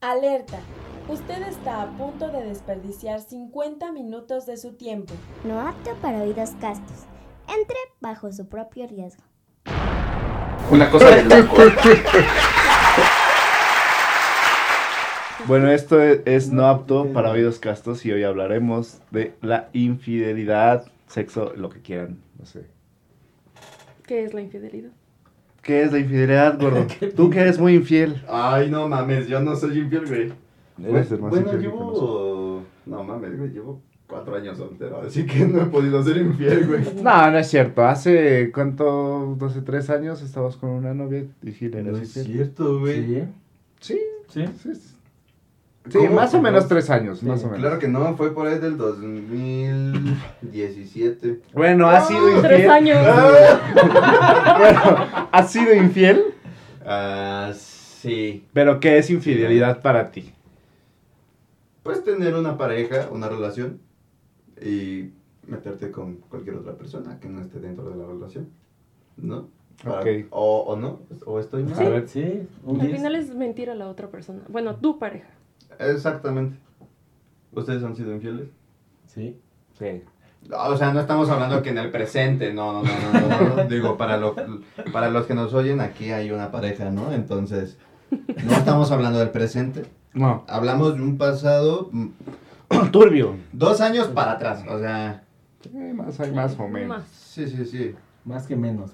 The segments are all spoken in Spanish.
Alerta. Usted está a punto de desperdiciar 50 minutos de su tiempo. No apto para oídos castos. Entre bajo su propio riesgo. Una cosa de loco. Bueno, esto es, es no apto para oídos castos y hoy hablaremos de la infidelidad, sexo, lo que quieran, no sé. ¿Qué es la infidelidad? ¿Qué es la infidelidad, gordo? Tú que eres muy infiel. Ay, no mames, yo no soy infiel, güey. Eres el más bueno, infiel llevo. No mames, güey, llevo cuatro años soltero, así que no he podido ser infiel, güey. No, no es cierto. Hace, ¿cuánto? 12, 3 años estabas con una novia y sí le No es cierto, güey. Sí, ¿Sí? sí. sí. Sí, más o menos 3 años, Sí, más o menos. Claro que no, fue por ahí del 2017. Bueno, ¿has sido infiel? Tres años. bueno, ¿has sido infiel? Ah, sí. ¿Pero qué es infidelidad para ti? Puedes tener una pareja, una relación y meterte con cualquier otra persona que no esté dentro de la relación. ¿No? Para- Ok. O, o no, o estoy mal. A ver, sí. Al 10. final es mentir a la otra persona. Bueno, tu pareja. Exactamente. ¿Ustedes han sido infieles? Sí. Sí. O sea, no estamos hablando que en el presente, no, no, no, no, no, no. Digo, para, lo, para los que nos oyen, aquí hay una pareja, ¿no? Entonces, no estamos hablando del presente. No. Hablamos de un pasado mm, Turbio. dos años para atrás, o sea, Sí, más hay más o menos. Más. sí, sí, sí. Más que menos.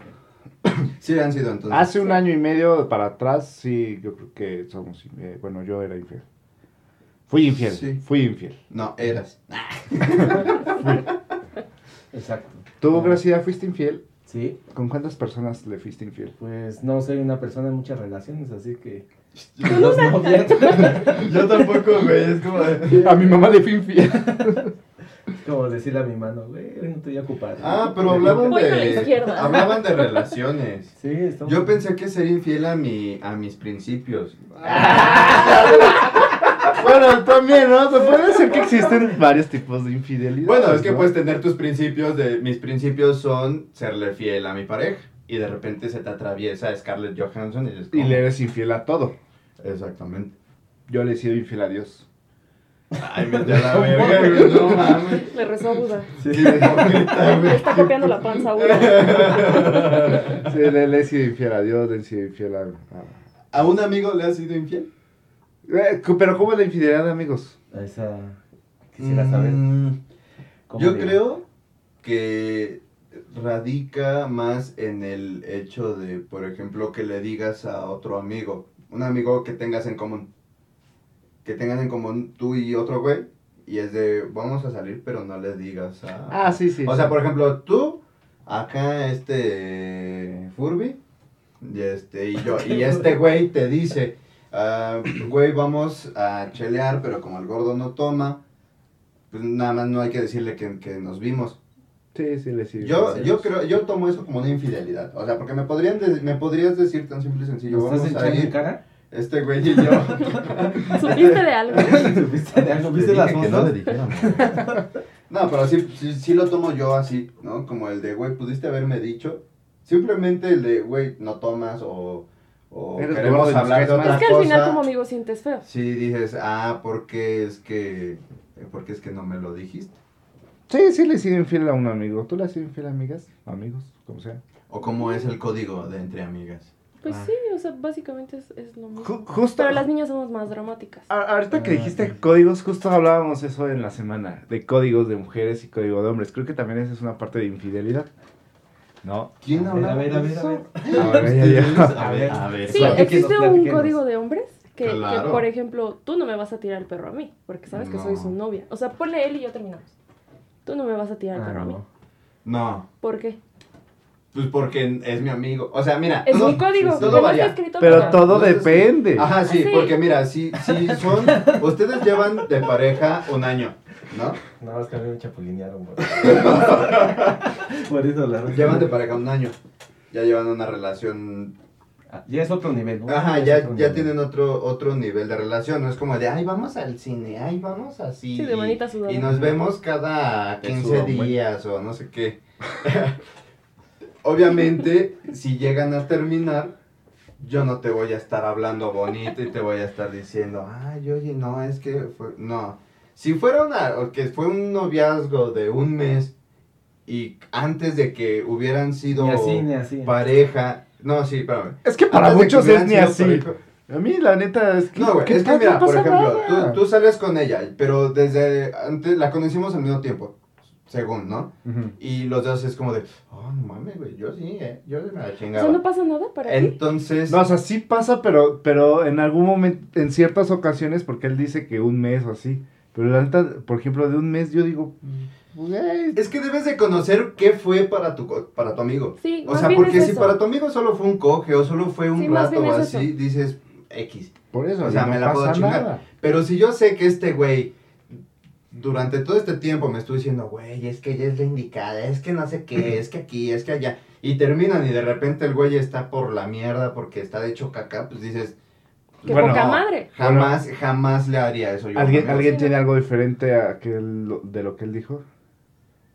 Sí han sido entonces. Hace un año y medio para atrás, sí, yo creo que somos, eh, bueno, yo era infiel. Fui infiel, Sí. fui infiel. No, eras. Exacto. ¿Tú, Gracia, fuiste infiel? Sí. ¿Con cuántas personas le fuiste infiel? Pues no soy una persona en muchas relaciones, así que. Los novias. Yo tampoco, güey, es como de... A mi mamá le fui infiel. Como decirle a mi mano, güey, no estoy ocupado. Ah, pero hablaban de... Hablaban de relaciones. Sí, estamos. Yo pensé que ser infiel a, mi, a mis principios. Bueno, también, ¿no? Se puede decir que existen varios tipos de infidelidad. Bueno, es que ¿no? puedes tener tus principios de... Mis principios son serle fiel a mi pareja. Y de repente se te atraviesa Scarlett Johansson y Y le eres infiel a todo. Exactamente. Yo le he sido infiel a Dios. Ay, me a la verga, güey, no mames. Le rezó a Buda. Sí, está copiando la panza a Buda. Sí, le, le he sido infiel a Dios, le he sido infiel a... a- ¿A un amigo le has sido infiel? Eh, Pero ¿cómo es la infidelidad, amigos? Esa. Quisiera saber. Mm, Yo creo que radica más en el hecho de, por ejemplo, que le digas a otro amigo, un amigo que tengas en común, que tengan en común tú y otro güey, y es de, vamos a salir, pero no le digas a... Ah, sí, sí. o sea, por ejemplo, tú, acá este Furby, y este, y yo, y este güey te dice, ah, güey, vamos a chelear, pero como el gordo no toma, pues nada más no hay que decirle que, que nos vimos. Sí, sí, le sido Yo, yo creo, yo tomo eso como una infidelidad. O sea, porque me podrían de- me podrías decir tan simple y sencillo, ¿Lo estás vamos a ir, cara? este güey y yo. ¿Supiste de algo? ¿Supiste de algo? ¿Viste las fotos? No, pero sí, sí, sí lo tomo yo así, ¿no? Como el de, güey, pudiste haberme dicho. Simplemente el de, güey, no tomas o, o Eres queremos hablar de otra Es que al final cosa. como amigo sientes feo. Sí, dices, ah, porque es que, porque es que no me lo dijiste. Sí, sí le he sido infiel a un amigo. ¿Tú le has sido infiel a amigas? Amigos, como sea. O cómo es el código de entre amigas. Pues Ah. sí, o sea, básicamente es, es lo mismo. Ju- justo... Pero las niñas somos más dramáticas. A- Ahorita que Ah, dijiste sí. códigos, justo hablábamos eso en la semana, de códigos de mujeres y código de hombres. Creo que también esa es una parte de infidelidad. ¿No? ¿Quién A ver, habla? a ver, a ver, a ver. A ver, ya, ya. A ver. A ver. Sí, existe un código de hombres que, por ejemplo, tú no me vas a tirar el perro a mí, porque sabes que No. soy su novia. O sea, ponle él y yo terminamos. Tú no me vas a tirar el Ah, perro a mí. no. No, ¿Por qué? pues porque es mi amigo. O sea, mira. Es todo- mi código. todo que no varía. está escrito Pero nada. todo depende. Ajá, sí, Sí. porque mira, si, si son. Ustedes llevan de pareja un año, ¿no? Nada más que a mí me chapulinearon, güey. Por eso la Llevan de pareja un año. Ya llevan una relación. Ah, Ya es otro nivel, ¿no? Ajá, es ya, otro ya nivel. tienen otro, otro nivel de relación. No es como de, ay, vamos al cine, ay, vamos así. Sí, de manita sudada. Y nos vemos cada Te 15 suda un buen. días o no sé qué. Obviamente, si llegan a terminar, yo no te voy a estar hablando bonito y te voy a estar diciendo, ay, oye, no, es que fue, no. Si fuera una, o que fue un noviazgo de un mes y antes de que hubieran sido Ni así, ni así. pareja, no, sí, espérame. Es que para Antes de que muchos es ni así. pareja- A mí, la neta, es que. No, güey, ¿qué es que mira, No por ejemplo, tú, tú sales con ella, pero desde antes la conocimos al mismo tiempo, según, ¿no? Y los dos es como de, oh, no mames, güey, yo sí, eh, yo me la O chingaba. sea, no pasa nada para ti. Entonces, No, o sea, sí pasa, pero, pero en algún momento, en ciertas ocasiones, porque él dice que un mes o así. Pero la neta, por ejemplo, de un mes yo digo, es que debes de conocer qué fue para tu, co- para tu amigo. Sí, O más sea, bien porque es si para tu amigo solo fue un coge o solo fue un Sí, rato o es así, eso. dices X. por eso, o sea, no me la puedo chingar. nada. Pero si yo sé que este güey durante todo este tiempo me estoy diciendo, güey, es que ella es la indicada, es que no sé qué, es que aquí, es que allá. Y terminan y de repente el güey está por la mierda porque está hecho caca, pues dices, Qué Bueno, poca no. madre. jamás, jamás le haría eso yo. ¿Alguien. ¿alguien tiene algo diferente a que él- de lo que él dijo?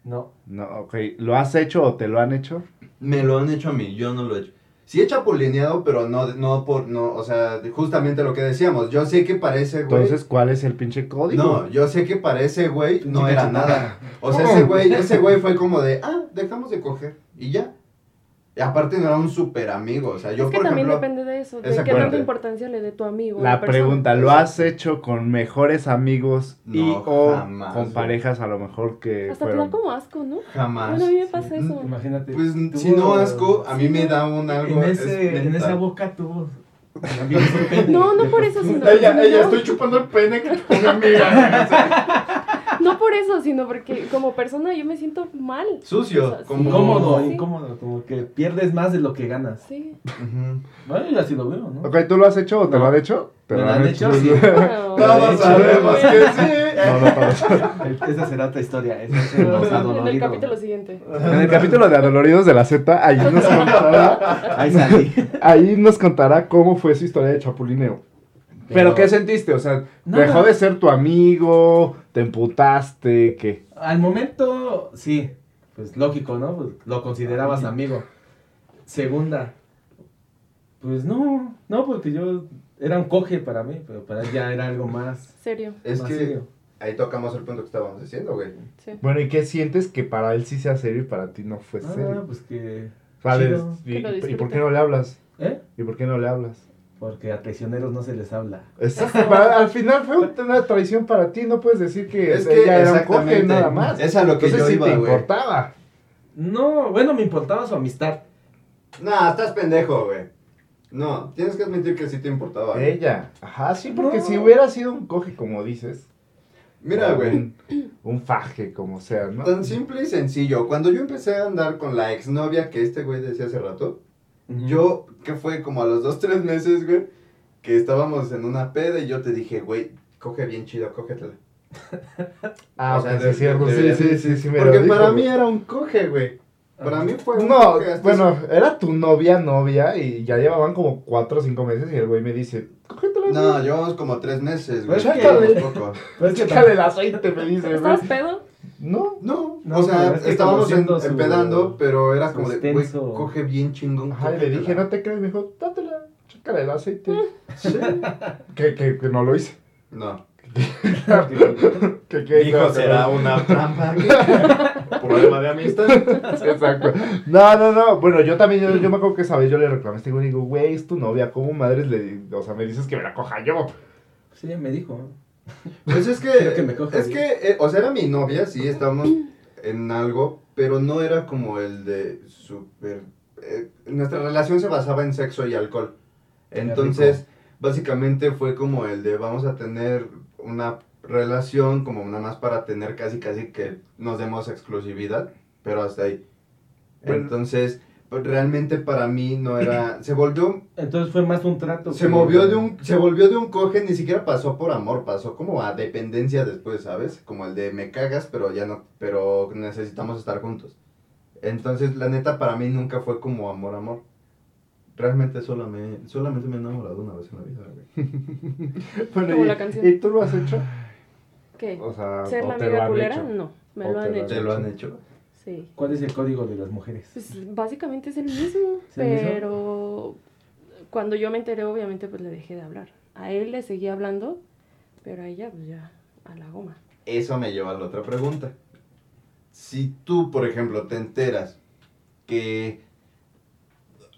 No. No, ok. ¿Lo has hecho o te lo han hecho? Me lo han hecho a mí, yo no lo he hecho. Sí he chapulineado, pero no, no por, no, o sea, justamente lo que decíamos. Yo sé que parece, güey. Entonces, ¿cuál es el pinche código? No, yo sé que para ese güey no era nada. O sea, ese güey, ese güey fue como de, ah, dejamos de coger y ya. Y aparte no era un súper amigo, o sea, yo es que por también ejemplo, depende de eso, de qué tanta importancia le dé tu amigo. La persona. pregunta, ¿lo has hecho con mejores amigos y No, o jamás, con parejas a lo mejor que Hasta te da fueron... como asco, ¿no? jamás. Bueno, a mí me pasa eso. Imagínate. Pues tuvo- si no asco, a mí Sí, me da un algo. En, es ese, en esa boca pene. No, no por eso, sino. Ella, ella, estoy chupando el pene que te ponga amiga. no por eso, sino porque como persona yo me siento mal. Sucio, O sea, como- Incómodo, Sí. incómodo. Como que pierdes más de lo que ganas. Sí. Ujú. Bueno, yo así lo veo, ¿no? Ok, ¿tú lo has hecho o te No. lo han hecho? ¿Te ¿Me lo han hecho? Sí. Bueno, Todos hecho, sabemos que sí. No, no. Esa será otra historia. Es en el capítulo siguiente. En el capítulo de Adoloridos de la Z, ahí nos contará, Ahí salí. ahí nos contará cómo fue su historia de chapulineo. Pero, ¿qué sentiste? O sea, Nada. dejó de ser tu amigo, te emputaste, ¿qué? Al momento, sí. Pues lógico, ¿no? Pues, lo considerabas amigo. Segunda. Pues no, no, porque yo era un coge para mí, pero para él ya era algo más. Serio. Es más que serio. ahí tocamos el punto que estábamos diciendo, güey. Sí. Bueno, ¿y qué sientes que para él sí sea serio y para ti no fue Ah, serio? pues que. ¿Y, Que lo ¿Y por qué no le hablas? ¿Eh? ¿Y por qué no le hablas? Porque a traicioneros no se les habla. Exacto, para- al final fue una traición para ti, no puedes decir que, Es que ella era un coge nada más. es a lo que Entonces yo sí iba, te güey. importaba. No, bueno, me importaba su amistad. No, estás pendejo, güey. No, tienes que admitir que sí te importaba. güey. Ella. Ajá, sí, porque No. si hubiera sido un coge, como dices. Mira, güey. Un, un faje, como sea, ¿no? Tan simple y sencillo. Cuando yo empecé a andar con la exnovia que este güey decía hace rato, yo, que fue como a los dos, tres meses, güey, que estábamos en una peda y yo te dije, güey, coge bien chido, cógetela. Ah, O sea, ok, sí, es cierto, sí, sí, sí, sí, me Porque lo dijo, para mí güey. era un coge, güey. Para mí fue un No, bueno, eso. era tu novia, novia, y ya llevaban como cuatro o cinco meses y el güey me dice, cógetela, No, güey. llevamos como tres meses, güey. Pues es que- Llevamos poco. Pero es que Échale el aceite, me dice, güey. ¿Estabas pedo? No, No, No, o sea, pero es que estábamos en- su- empedando, pero era como de, güey, coge bien chingón. Ajá, y le dije, no te crees, me dijo, dátela, chécale el aceite. que, que, que no lo hice. No. Que, que Dijo, será una trampa. Problema de amistad. Exacto. No, no, no. Bueno, yo también, yo, yo me acuerdo que esa vez yo le reclamé a este güey y digo, güey, es tu novia, ¿cómo madres le. O sea, me dices que me la coja yo? Sí, me dijo. Pues es que, me es bien. que, eh, o sea, era mi novia, sí, estábamos en algo, pero no era como el de súper... eh, nuestra relación se basaba en sexo y alcohol. Entonces, básicamente fue como el de vamos a tener una relación como nada más para tener casi casi que nos demos exclusividad, pero hasta ahí. Bueno. Entonces, realmente para mí no era... Se volvió Entonces fue más un trato. se movió de un, se volvió de un coge, ni siquiera pasó por amor, pasó como a dependencia después, ¿sabes? Como el de me cagas, pero ya no, pero necesitamos estar juntos. Entonces, la neta, para mí nunca fue como amor, amor. Realmente solo me, solamente me he enamorado una vez en la vida, güey. Bueno, Como y, la canción. ¿y tú lo has hecho? ¿Qué? O sea, ¿Ser ¿o la amiga culera? hecho? No, me ¿O lo han lo han hecho. ¿Te lo han hecho? Sí. ¿Cuál es el código de las mujeres? Pues básicamente es el mismo, ¿Es el mismo? pero cuando yo me enteré, obviamente, pues le dejé de hablar. A él le seguía hablando, pero a ella, pues ya, a la goma. Eso me lleva a la otra pregunta. Si tú, por ejemplo, te enteras que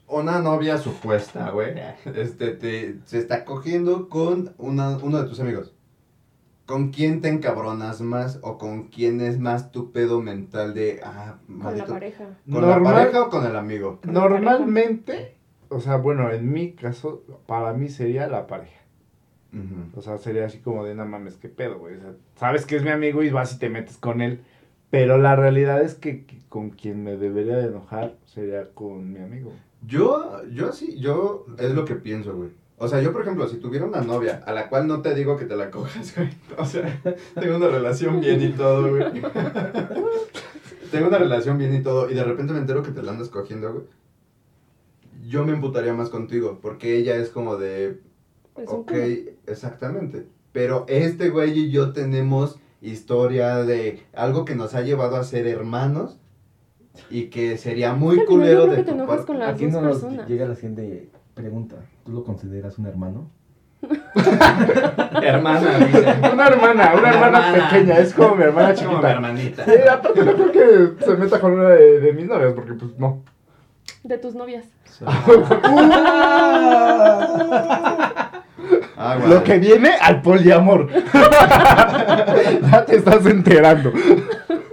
una novia supuesta, güey, este, te, se está cogiendo con una- uno de tus amigos, ¿con quién te encabronas más o con quién es más tu pedo mental de, ah, Con la pareja. ¿Con la pareja o con el amigo? Normalmente, o sea, bueno, en mi caso, para mí sería la pareja. O sea, sería así como de, no mames, qué pedo, güey. O sea, sabes que es mi amigo y vas y te metes con él. Pero la realidad es que, que con quien me debería de enojar sería con mi amigo. Yo, yo sí, yo es lo que pienso, güey. O sea, yo, por ejemplo, si tuviera una novia a la cual no te digo que te la cojas, güey. O sea, tengo una relación bien y todo, güey. tengo una relación bien y todo, y de repente me entero que te la andas cogiendo, güey. Yo me emputaría más contigo, porque ella es como de, Es ok, culo. exactamente. Pero este güey y yo tenemos historia de algo que nos ha llevado a ser hermanos y que sería muy Es que al final culero de que te tu enojas parte. con las Aquí dos no nos personas. llega la siguiente pregunta. ¿Tú lo consideras un hermano? Hermana, dice. Una hermana, una hermana hermana. pequeña, es como mi hermana Como mi chiquita. hermanita. Sí, aparte no creo que se meta con una de, de mis novias, porque pues no. De tus novias. Ah, Lo que viene al poliamor. ya te estás enterando.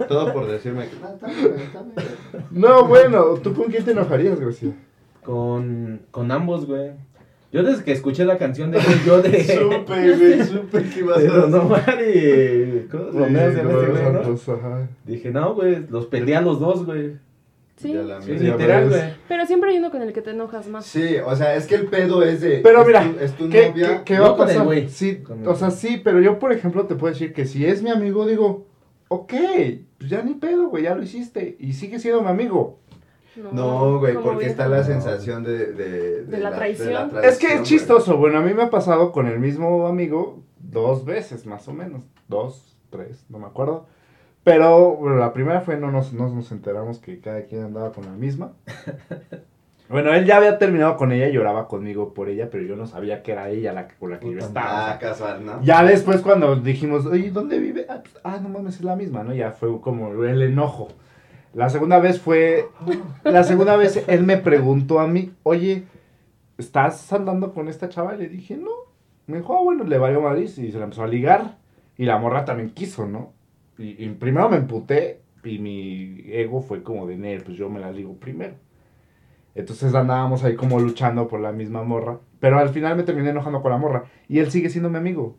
Todo por decirme que. No, bueno, ¿tú con quién te enojarías, García? Con, con ambos, güey. Yo desde que escuché la canción de yo de... Supe, güey, supe que ibas a Don Omar y... Romeo güey, ¿no? Santos, ajá. Dije, no, güey, los peleé a los dos, güey. Sí. Sí, literal, güey. Pero siempre hay uno con el que te enojas más. Sí, o sea, es que el pedo es de. Pero es mira, tu- es tu ¿Qué, novia. qué- qué No va a con el pasar? güey. Sí, Con o sea, sí, pero yo, por ejemplo, te puedo decir que si es mi amigo, digo, ok, pues ya ni pedo, güey, ya lo hiciste. Y sigue siendo mi amigo. No, güey, porque está la No. sensación de. De, De la traición. Es que traición, es chistoso, bueno, a mí me ha pasado con el mismo amigo dos veces, más o menos. Dos, tres, no me acuerdo. Pero bueno, la primera fue no nos, no nos enteramos que cada quien andaba con la misma. Bueno, él ya había terminado con ella y lloraba conmigo por ella, pero yo no sabía que era ella la que, con la que yo Puta estaba. o Ah, sea, casual, ¿no? Ya después cuando dijimos, oye, ¿dónde vive? Ah, pues, ah, no mames, es la misma, ¿no? Ya fue como el enojo. La segunda vez fue, la segunda vez él me preguntó a mí, oye, ¿estás andando con esta chava? Y le dije, no. Me dijo, ah, bueno, le valió Madrid y se la empezó a ligar. Y la morra también quiso, ¿no? Y, y primero me emputé y mi ego fue como de, "Nel, pues yo me la ligo primero. Entonces andábamos ahí como luchando por la misma morra. Pero al final me terminé enojando con la morra. Y él sigue siendo mi amigo.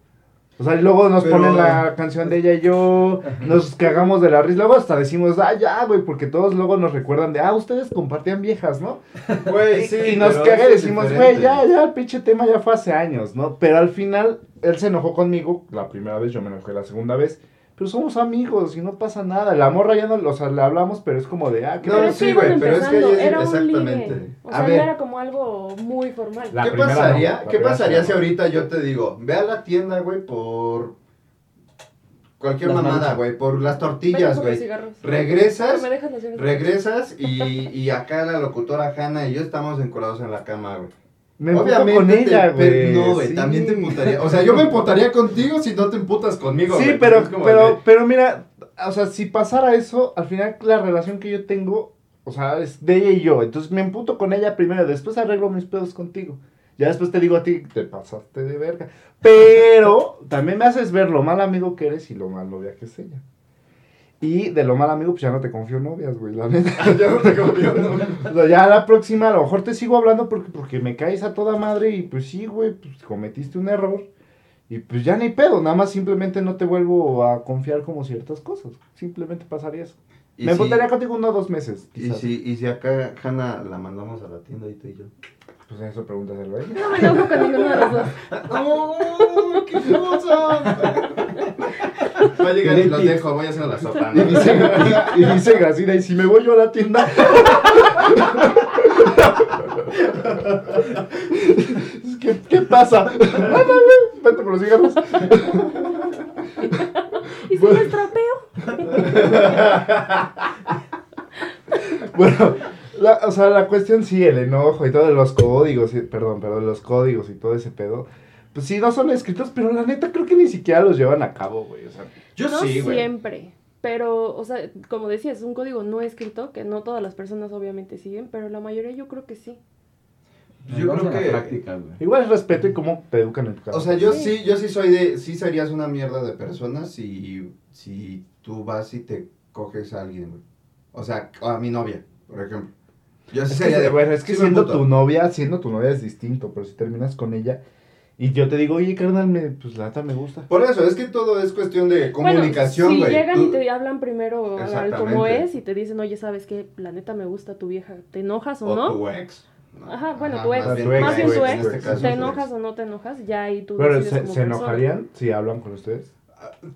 O sea, y luego nos Pero- ponen la canción de ella y yo, nos cagamos de la risa. Luego hasta decimos, ah, ya, güey, porque todos luego nos recuerdan de, ah, ustedes compartían viejas, ¿no? Güey, sí. y nos caga y decimos, güey, ya, ya, el pinche tema ya fue hace años, ¿no? Pero al final, él se enojó conmigo la primera vez, yo me enojé la segunda vez. Pero somos amigos y no pasa nada. La morra ya no, o sea, le hablamos, pero es como de, ah, ¿qué No, Pero pedo? es que sí, güey, pero es que empezando, ahí es- era un exactamente. ligue. O A sea, ver. no era como algo muy formal. ¿Qué pasaría, no, ¿qué pasaría si ahorita yo te digo, ve a la tienda, güey, por cualquier Las mamada, güey, por las tortillas, por los güey. cigarros. Regresas, regresas y, y acá la locutora Hanna y yo estamos encorados en la cama, güey. Me Obviamente con ella, güey. No, güey, sí. también te emputaría. O sea, yo me emputaría contigo si no te emputas conmigo, Sí, pero, pero, de- pero mira, o sea, si pasara eso, al final la relación que yo tengo, o sea, es de ella y yo. Entonces me emputo con ella primero, después arreglo mis pedos contigo. Ya después te digo a ti, te pasaste de verga. Pero también me haces ver lo mal amigo que eres y lo mal novia que es ella. Y de lo mal amigo, pues ya no te confío novias, güey, la neta. ya no te confío, no. O sea, ya la próxima a lo mejor te sigo hablando porque, porque me caes a toda madre y pues sí, güey, pues cometiste un error. Y pues ya ni pedo, nada más simplemente no te vuelvo a confiar como ciertas cosas. Simplemente pasaría eso. Y me si- contigo uno o dos meses, Y si, y si acá Hanna la mandamos a la tienda y tú y yo. Pues eso pregúntaselo a ella. No me enojo con ninguno de los dos. ¡Oh, qué cosa! Va a llegar y los dejo, voy a hacer la sopa. Y ¿no? dice, y, y dice Gracina, y si me voy yo a la tienda. ¿Qué, ¿Qué pasa? Ándale, vete por los cigarros. ¿Y si Bueno. me estropeo? Bueno, la- o sea, la cuestión sí, el enojo y todos los códigos, y- perdón, perdón, los códigos y todo ese pedo. Pues sí, no son escritos, pero la neta creo que ni siquiera los llevan a cabo, güey. O sea, Yo no sí, güey. siempre. Pero, o sea, como decías, es un código no escrito que no todas las personas obviamente siguen, pero la mayoría yo creo que sí. Yo creo que- práctica, güey. igual es respeto y cómo te educan en tu casa. O sea, yo Sí. sí, yo sí soy de, sí serías una mierda de persona si, si tú vas y te coges a alguien, güey. O sea, a mi novia, por ejemplo. Yo sí es sería que, de, bueno, es que sí siendo tu novia, siendo tu novia es distinto, pero si terminas con ella y yo te digo, oye, carnal, me, pues la neta me gusta. Por eso, es que todo es cuestión de comunicación, bueno, güey. si llegan Tú- y te hablan primero al como es y te dicen, oye, ¿sabes qué? La neta me gusta tu vieja. ¿Te enojas o, o no? tu ex. ¿no? Ajá, bueno, tu ex. más bien Tu ex, Más bien tu tu ex, ex, caso, ¿Te enojas ex. o no te enojas? Ya ahí tú Pero se, como se enojarían si hablan con ustedes.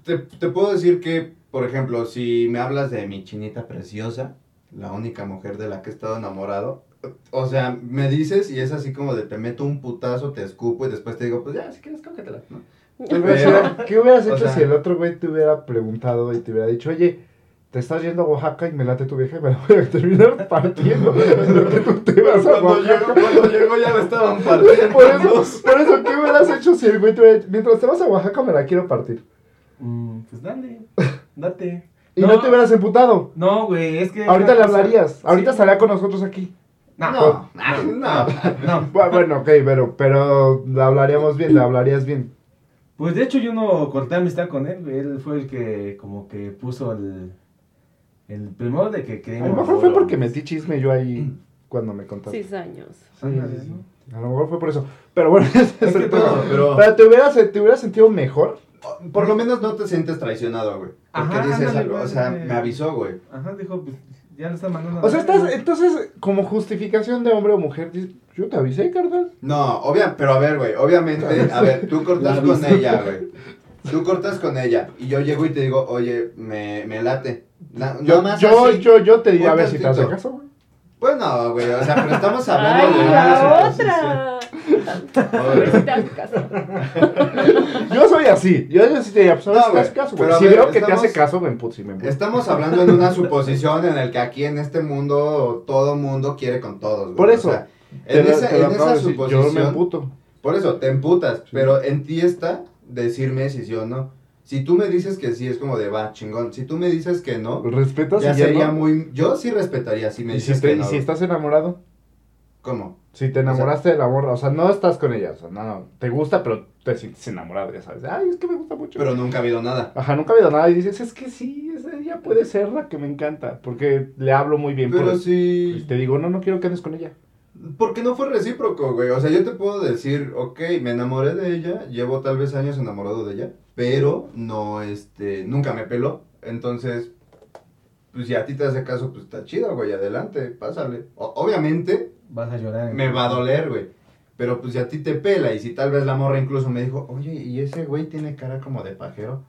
Te, te puedo decir que, por ejemplo, si me hablas de mi chinita preciosa, la única mujer de la que he estado enamorado, o sea, me dices y es así como de te meto un putazo, te escupo y después te digo, pues ya, si quieres, cógetela, ¿no? ¿Qué hubieras, ¿qué hubieras o hecho sea- si el otro güey te hubiera preguntado y te hubiera dicho, oye, te estás yendo a Oaxaca y me late tu vieja y me la voy a terminar partiendo en lo que tú te vas a cuando, Oaxaca? llegó, cuando llegó ya me estaban partiendo. Por eso, por eso, ¿qué hubieras hecho si el güey te hubiera dicho, mientras te vas a Oaxaca me la quiero partir? Mm, pues dale, date. Y no, te hubieras emputado. No, güey, es que... Ahorita le cosa- hablarías. Ahorita Sí. estaría con nosotros aquí. No, No, no, no. no, no. Bu- Bueno, ok, pero, pero le hablaríamos bien, le hablarías bien. Pues de hecho yo no corté amistad con él. Él fue el que como que puso el... El primero de que A queríamos... lo mejor fue porque metí chisme yo ahí cuando me contaste. Seis años. Sí. A lo mejor fue por eso. Pero bueno, ese es, Es el tema. pero- Pero te hubieras, te hubieras sentido mejor. Por lo menos no te sientes traicionado, güey. Porque Ajá, dices ándale, algo, o sea, me avisó, güey. Ajá, dijo, pues ya lo está mandando. O sea, estás, entonces, como justificación de hombre o mujer, dices, yo te avisé, carnal. No, obvia, pero a ver, güey, obviamente, a ver, tú cortas con ella, güey. Tú cortas con ella y yo llego y te digo, oye, me, me late. Na- Yo, yo, así. yo, yo te diría a ver si te hace caso, güey. Pues no, güey, o sea, pero estamos hablando ¡Ay, de la una otra! Suposición. A ver si te haces caso. Yo soy así. Yo, sí te diría, pues, No, si caso, güey. ver, veo que te hace caso, me emputo, sí me emputo. Estamos hablando en una suposición en el que aquí en este mundo todo mundo quiere con todos, güey. Por O eso, sea, en esa, en esa decir, Yo me suposición, emputo. por eso, te emputas, Sí. pero en ti está decirme si sí o no. Si tú me dices que sí, es como de va, chingón. Si tú me dices que no, Respetas ya y ya sería no. muy... Yo sí respetaría si me Y si, dices te- que y no. si estás enamorado, ¿Cómo? Si te enamoraste de la morra, o sea, no estás con ella, o sea, no, no, te gusta, pero te sientes enamorado, ya sabes. Ay, es que me gusta mucho. Pero nunca ha habido nada. Ajá, nunca ha habido nada y dices, es que sí, ella puede ser la que me encanta, porque le hablo muy bien. Pero por- sí... te digo, no, no quiero que andes con ella. Porque no fue recíproco, güey. O sea, yo te puedo decir, ok, me enamoré de ella, llevo tal vez años enamorado de ella, pero no, este, nunca me peló. Entonces, pues si a ti te hace caso, pues está chido, güey, adelante, pásale. O- obviamente, Vas a llorar. me va a doler, güey. Pero pues si a ti te pela y si tal vez la morra incluso me dijo, oye, ¿y ese güey tiene cara como de pajero?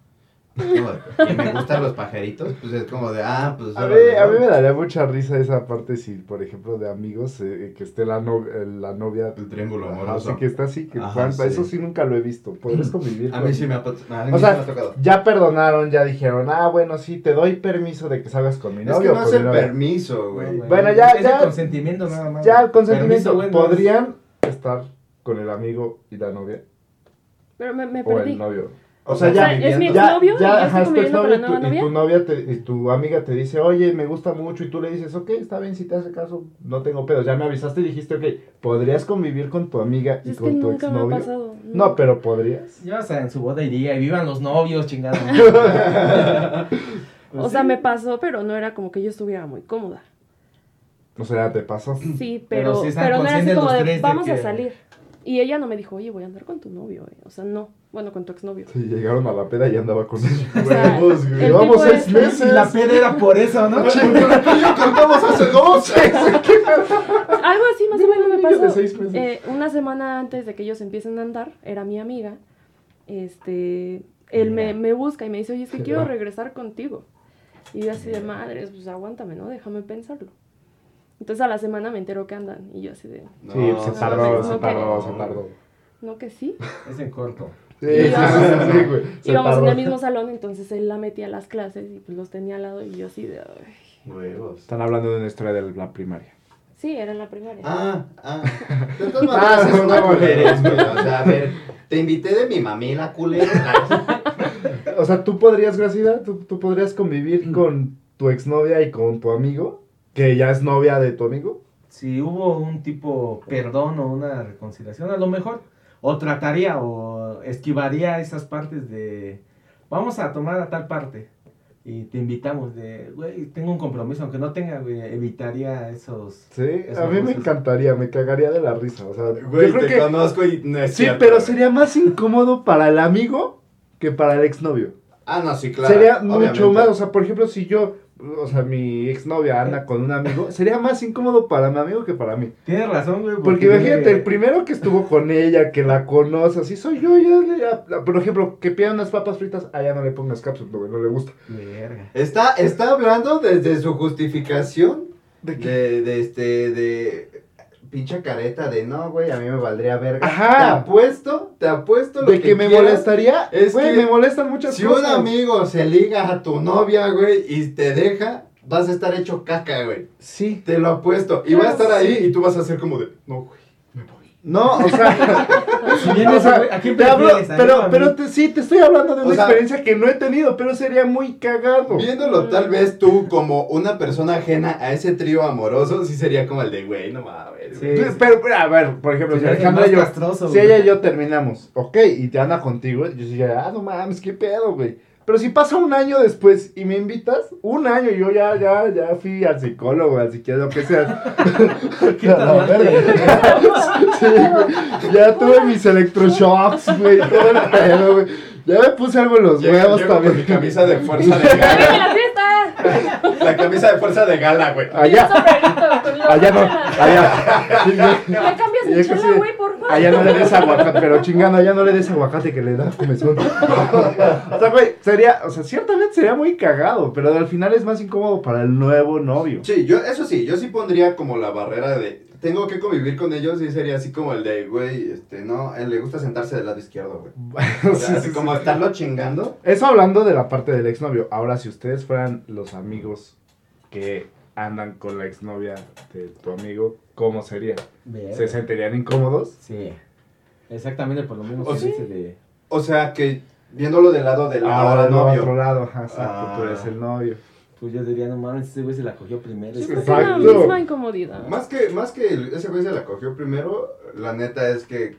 Y me gustan los pajeritos, pues es como de, ah, pues... A mí, a mí me daría mucha risa esa parte si, por ejemplo, de amigos, eh, que esté la, no- eh, la novia. El triángulo amoroso. Así que está así, que Ajá, sí. eso sí nunca lo he visto. Podrías convivir A con- mí sí me ha, a mí O sea, me ha tocado. Ya perdonaron, ya dijeron, ah, bueno, sí, te doy permiso de que salgas con mi Es novio. que no o es el mi novia". permiso, güey. No, Bueno, ya- es ya- el consentimiento nada más. Ya el consentimiento, Permiso, bueno, podrían estar con el amigo y la novia. Pero me, me O perdí. el novio. O O sea, ya, O sea, ¿es mi viviendo- ya, exnovio y ya, yo ajá, estoy conviviendo con la exnovio y tu- nueva y tu novia? novia te- y tu amiga te dice, oye, me gusta mucho, y tú le dices, ok, está bien, si te hace caso, no tengo pedos. Ya me avisaste y dijiste, ok, ¿podrías convivir con tu amiga y Es que con tu nunca me ha exnovio? pasado. No, pero podrías. Ya, o sea, en su boda iría y vivan los novios, chingados. O sea, me pasó, pero no era como que yo estuviera muy cómoda. O sea, te pasas. Sí, Pero pero, sí pero no era así como de, vamos a que- salir. Y ella no me dijo, oye, voy a andar con tu novio, eh. O sea, no. Bueno, con tu exnovio. Sí, llegaron a la peda y andaba con ella. O sea, güey. seis meses. Y la peda era por eso, ¿no? cantamos hace dos. Algo así más o menos me pasó. seis meses. Eh, una semana antes de que ellos empiecen a andar, era mi amiga. Este, él me, me busca y me dice, oye, es que quiero regresar contigo. Y yo así de madres, pues aguántame, ¿no? Déjame pensarlo. Entonces a la semana me entero que andan. Y yo así de, Sí, se tardó, no, se tardó, se tardó. no que sí. Es en corto. Sí, Y sí, íbamos- sí, sí, güey. Se Íbamos en el mismo salón, entonces él la metía a las clases y pues los tenía al lado y yo así de. Huevos. Están hablando de una historia de la primaria. Sí, era en la primaria. Ah, ah. De todas maneras, es una güey. O sea, a ver, te invité de mi mamila, culera. O sea, tú podrías, Gracida, tú, tú podrías convivir con tu exnovia y con tu amigo, que ya es novia de tu amigo. Si hubo un tipo perdón o una reconciliación, a lo mejor, o trataría o esquivaría esas partes de, vamos a tomar a tal parte y te invitamos de, güey, tengo un compromiso, aunque no tenga, güey, evitaría esos... Sí, esos a mí me encantaría, me cagaría de la risa. O sea, Güey, yo creo te que conozco y no es sí, cierto, pero güey. sería más incómodo para el amigo que para el exnovio. Ah, no, sí, claro. sería mucho obviamente. más, o sea, por ejemplo, si yo, o sea, mi exnovia anda con un amigo, sería más incómodo para mi amigo que para mí. Tienes razón, güey. Porque imagínate, el primero que estuvo con ella, que la conoce, así soy yo, ya, ya- por ejemplo, que pida unas papas fritas, allá no le pongas cápsula, güey, no le gusta. Verga. Está, está hablando desde su justificación ¿De qué? de, de este, de pinche careta de no, güey, a mí me valdría verga. Ajá. Te apuesto, te apuesto lo De que, me quieras. molestaría, es güey, que me molestan muchas Si cosas. un amigo se liga a tu novia, güey, y te deja, vas a estar hecho caca, güey. Sí. Te lo apuesto. Y va a estar ahí y tú vas a hacer como de, no, güey. No, o sea, o sea, ¿a quién te hablo, pero, pero te- sí, te estoy hablando de O una sea- experiencia que no he tenido, pero sería muy cagado. Viéndolo tal vez tú como una persona ajena a ese trío amoroso, sí sería como el de, güey, no mames, Sí. güey. Pero, pero, a ver, por ejemplo, si Alejandra y yo, castroso, si ella y yo terminamos, ok, y te anda contigo, yo diría, ah, no mames, qué pedo, güey. Pero si pasa un año después y me invitas, un año y yo ya, ya, ya fui al psicólogo, al psiquiatra, lo que sea. ¿Qué tal. Sí, güey. Ya tuve mis electroshocks, güey, todo el pedo, güey. Ya me puse algo en los Llego- huevos llego con también. mi camisa de fuerza de ¡Vive gala. la fiesta! La camisa de fuerza de gala, güey. Allá, con allá no, allá. ¿Le cambias que chela, güey? Allá no le des aguacate, pero chingando, allá no le des aguacate que le da comezón. o sea, güey, sería, o sea, ciertamente sería muy cagado, pero al final es más incómodo para el nuevo novio. Sí, yo, eso sí, yo sí pondría como la barrera de, tengo que convivir con ellos y sería así como el de, güey, este, no, a él le gusta sentarse del lado izquierdo, güey. O sea, Sí, así sí, como sí. estarlo chingando. Eso hablando de la parte del exnovio. Ahora, si ustedes fueran los amigos que andan con la exnovia de tu amigo, ¿cómo sería? ¿Se sentirían incómodos? Sí. Exactamente por lo mismo O sí. de... Sea, que viéndolo del lado del Ahora ahora no, novio. otro lado, ajá, exacto, tú Ah. eres el novio. Pues yo diría, no mames, ese güey se la cogió primero. Yo Es creo que- que es la misma incomodidad. Más que, más que ese güey se la cogió primero, la neta es que,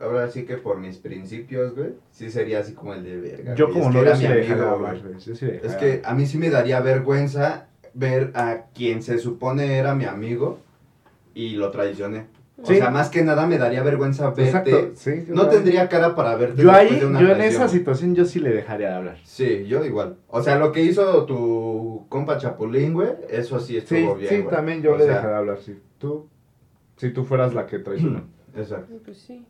ahora sí que por mis principios, güey, sí sería así como el de verga. Yo güey, como novio era sí mi amigo, güey. sí Es que a mí sí me daría vergüenza ver a quien se supone era mi amigo y lo traicioné. O Sí. sea, más que nada me daría vergüenza verte. Exacto, sí. No tendría cara para verte. Yo ahí, de una yo en traición. esa situación, yo sí le dejaría de hablar. Sí, yo igual. O sea, lo que hizo tu compa Chapulín, güey, eso sí Sí, estuvo bien, sí, güey. también yo O le sea, dejaría de hablar, sí. Tú, si tú fueras la que traicionó. Exacto. Pues sí,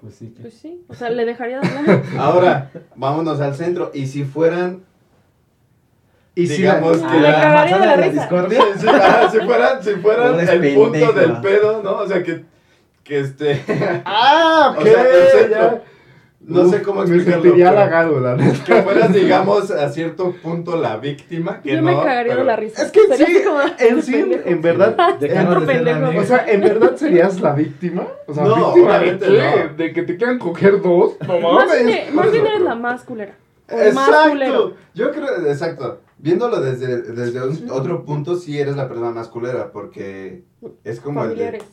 Pues sí. pues sí. O sea, le dejaría de hablar. Ahora, vámonos al centro. Y si fueran, Y si digamos la- que Ah, me la... la la risa. discordia. Sí, ajá, si fueran, si fueran Eres el punto pendejo. del pedo, ¿no? O sea, que, que este... ¡Ah, O ok! sea, el centro. ya. No Uf, sé cómo Me explicarlo. sentiría pero halagado, la neta. Que fueras, digamos, a cierto punto la víctima. Que Yo no, me cagaría pero- de la risa. Es que Sería sí, como, en sí, en verdad, Dejarnos Otro pendejo. O sea, ¿en verdad serías la víctima? O sea, No, ¿víctima de qué? no. ¿De que te quieran coger dos? No mames. más bien eres la más culera. O más culero. Exacto. Yo creo, exacto. Viéndolo desde, desde un- otro punto, sí eres la persona más culera, porque es como el de... Familiares.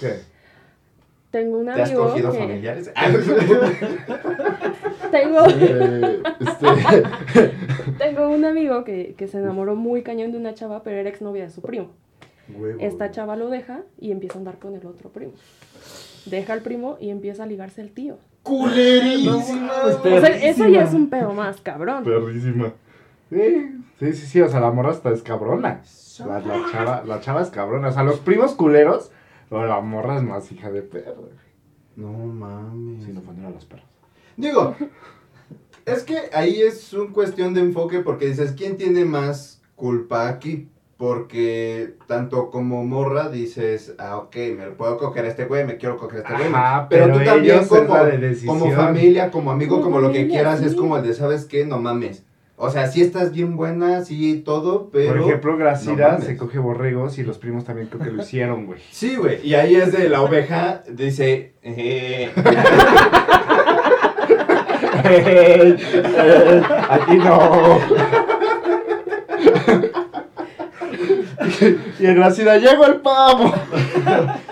¿Qué? Tengo un ¿Te has amigo cogido que... familiares? Tengo, Eh, este, tengo un amigo que, que se enamoró muy cañón de una chava, pero era exnovia de su primo. Huevo. Esta chava lo deja y empieza a andar con el otro primo. Deja al primo y empieza a ligarse al tío. ¡Culerísima! O sea, eso ya es un pedo más cabrón. perrísima. Sí, sí, sí, sí, o sea, la morra está es cabrona. La, la chava, la chava es cabrona. O sea, los primos culeros, pero la morra es más hija de perro. No mames. Si no ponen a los perros. Digo, es que ahí es un cuestión de enfoque porque dices, ¿quién tiene más culpa aquí? Porque tanto como morra dices, ah, ok, me lo puedo coger a este güey, me quiero coger a este güey. Pero, pero tú también como, como familia, como amigo, Como como lo que quieras, es como el de, ¿sabes qué? No mames. O sea, sí estás bien buena, sí todo, pero... Por ejemplo, Gracida se coge borregos y los primos también creo que lo hicieron, güey. Sí, güey. Y ahí es de la oveja, dice... eh, aquí no. y en Gracida llegó el pavo.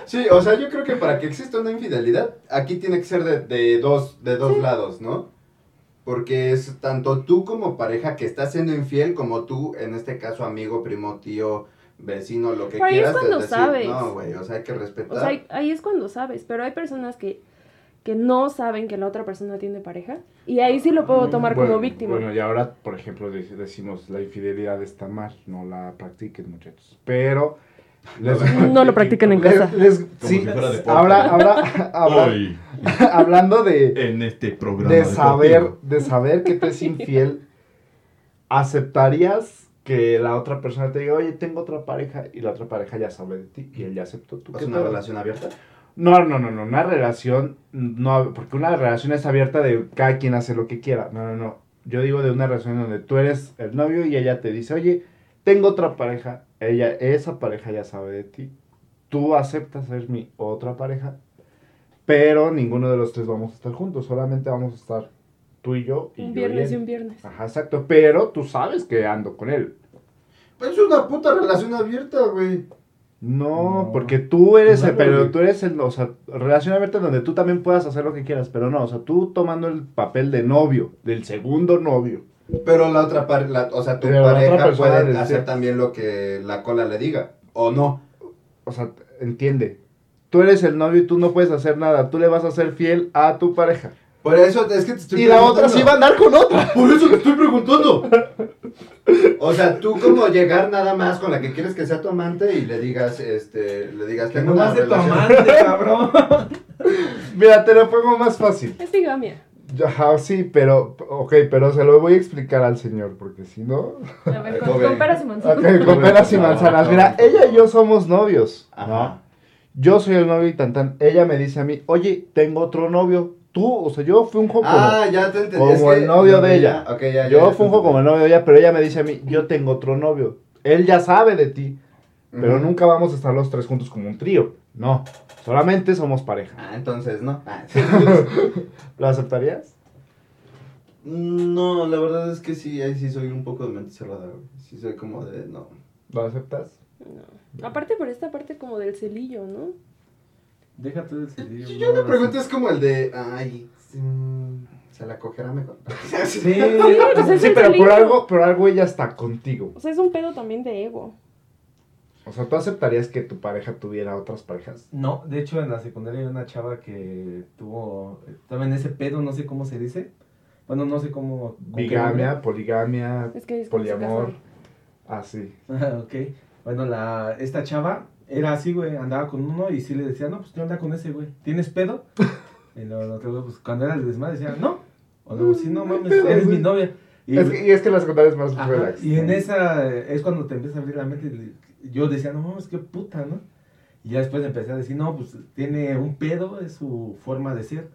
Sí, o sea, yo creo que para que exista una infidelidad, aquí tiene que ser de, de dos, de dos lados, ¿no? Porque es tanto tú como pareja que estás siendo infiel, como tú, en este caso, amigo, primo, tío, vecino, lo que Pero ahí es cuando decir, sabes. No, güey, o sea, hay que respetar. O sea, ahí es cuando sabes, pero hay personas que, que no saben que la otra persona tiene pareja y ahí sí lo puedo tomar Bueno, como víctima. Bueno, y ahora, por ejemplo, dec- decimos la infidelidad está mal, no la practiquen, muchachos. Pero les- No lo practiquen en casa. les- les- sí, si ahora, ahora, Hoy, hablando de, en este programa. de saber, de saber que te es infiel, ¿aceptarías que la otra persona te diga, oye, tengo otra pareja y la otra pareja ya sabe de ti y él ya aceptó tu ¿Es una relación abierta? No, no, no, no, una relación, no, porque una relación es abierta de cada quien hace lo que quiera. No, no, no. Yo digo de una relación donde tú eres el novio y ella te dice, oye, tengo otra pareja, ella, esa pareja ya sabe de ti. Tú aceptas ser mi otra pareja, pero ninguno de los tres vamos a estar juntos, solamente vamos a estar tú y yo. Y un yo viernes y él. un viernes. Ajá, exacto, pero tú sabes que ando con él. Pues es una puta relación abierta, güey. No, No. porque tú eres, el, Claro, pero tú eres el, o sea, relación abierta donde tú también puedas hacer lo que quieras, pero no, o sea, tú tomando el papel de novio, del segundo novio. Pero la otra pareja, o sea, tu pareja puede hacer también lo que la cola le diga, o no. O sea, entiende. Tú eres el novio y tú no puedes hacer nada, tú le vas a ser fiel a tu pareja. Por eso es que te estoy Y la otra sí va a andar con otra. Por eso te estoy preguntando. O sea, tú como llegar nada más con la que quieres que sea tu amante y le digas, este, le digas, Que tengo más de tu amante, cabrón. Mira, te lo pongo más fácil. Es bigamia. Ajá, sí, pero, ok, pero se lo voy a explicar al señor, porque si no... A ver, con, peras y manzanas. Ok, con peras y manzanas. Mira, ella y yo somos novios, ¿no? Ajá. Yo soy el novio y tan tan. Ella me dice a mí, oye, tengo otro novio. Tú, o sea, yo funjo como. Ah, ya te entendí. como es que- el novio de ella. ok, ya, ya, yo ya funjo te como el novio de ella, pero ella me dice a mí, yo tengo otro novio. Él ya sabe de ti, pero nunca vamos a estar los tres juntos como un trío. No, solamente somos pareja. Ah, entonces no. Ah. ¿Lo aceptarías? No, la verdad es que sí, ahí sí soy un poco de mente cerrada, güey. Sí soy como de, no. ¿Lo aceptas? No. Aparte por esta parte como del celillo, ¿no? Déjate del cerillo. Yo me pregunto es como el de, ay, se la cogerá mejor. Sí. pues es Sí, el pero por algo, por algo ella está contigo. O sea, es un pedo también de ego. O sea, ¿tú aceptarías que tu pareja tuviera otras parejas? No, de hecho en la secundaria hay una chava que tuvo, estaba en ese pedo, no sé cómo se dice. Bueno, no sé cómo. Bigamia, poligamia, Es que es poliamor. Así. Ah, ok. Bueno, la, esta chava era así, güey, andaba con uno y sí le decía, no, pues yo anda con ese, güey. ¿Tienes pedo? Y luego el otro, güey, pues cuando era el desmadre decía, no. O luego, sí, no mames, eres güey. mi novia. Y, Es que, y es que la secundaria es más Ajá, relax. y en esa es cuando te empieza a abrir la mente. Yo decía, no mames, qué puta, ¿no? Y ya después empecé a decir, no, pues tiene un pedo, es su forma de ser.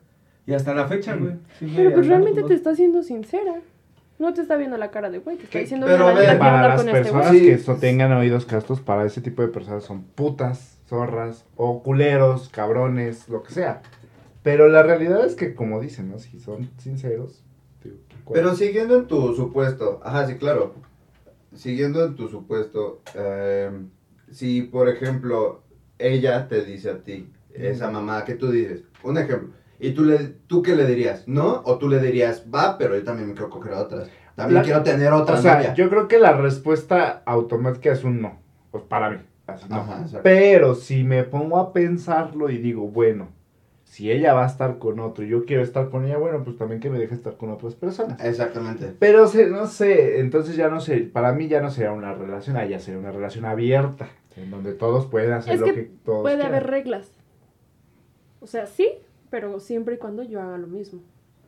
Y hasta la fecha, güey. sigue Pero pues realmente te está siendo sincera. No te está viendo la cara de güey, te está diciendo, Pero "Oye, a la ver, Para hablar las con este personas güey". Sí. que so- tengan oídos castos, para ese tipo de personas son putas, zorras, o culeros, cabrones, lo que sea. Pero la realidad es que, como dicen, ¿no? Si son sinceros. ¿cuál? Pero siguiendo en tu supuesto, ajá, sí, claro. Siguiendo en tu supuesto, eh, si por ejemplo ella te dice a ti, esa mamá que tú dices, un ejemplo, y tú, le, tú qué le dirías, ¿no? O tú le dirías, va, pero yo también me quiero coger a otras. También La- quiero tener otra o sea, novia. yo creo que la respuesta automática es un no. Pues para mí. Así no. Ajá, exacto. Pero si me pongo a pensarlo y digo, bueno, si ella va a estar con otro y yo quiero estar con ella, bueno, pues también que me deje estar con otras personas. Exactamente. Pero se- no sé, entonces ya no sé, para mí ya no sería una relación, ah, ya sería una relación abierta, en donde todos pueden hacer Es lo que que, todos Puede quieran. haber reglas. O sea, sí, pero siempre y cuando yo haga lo mismo.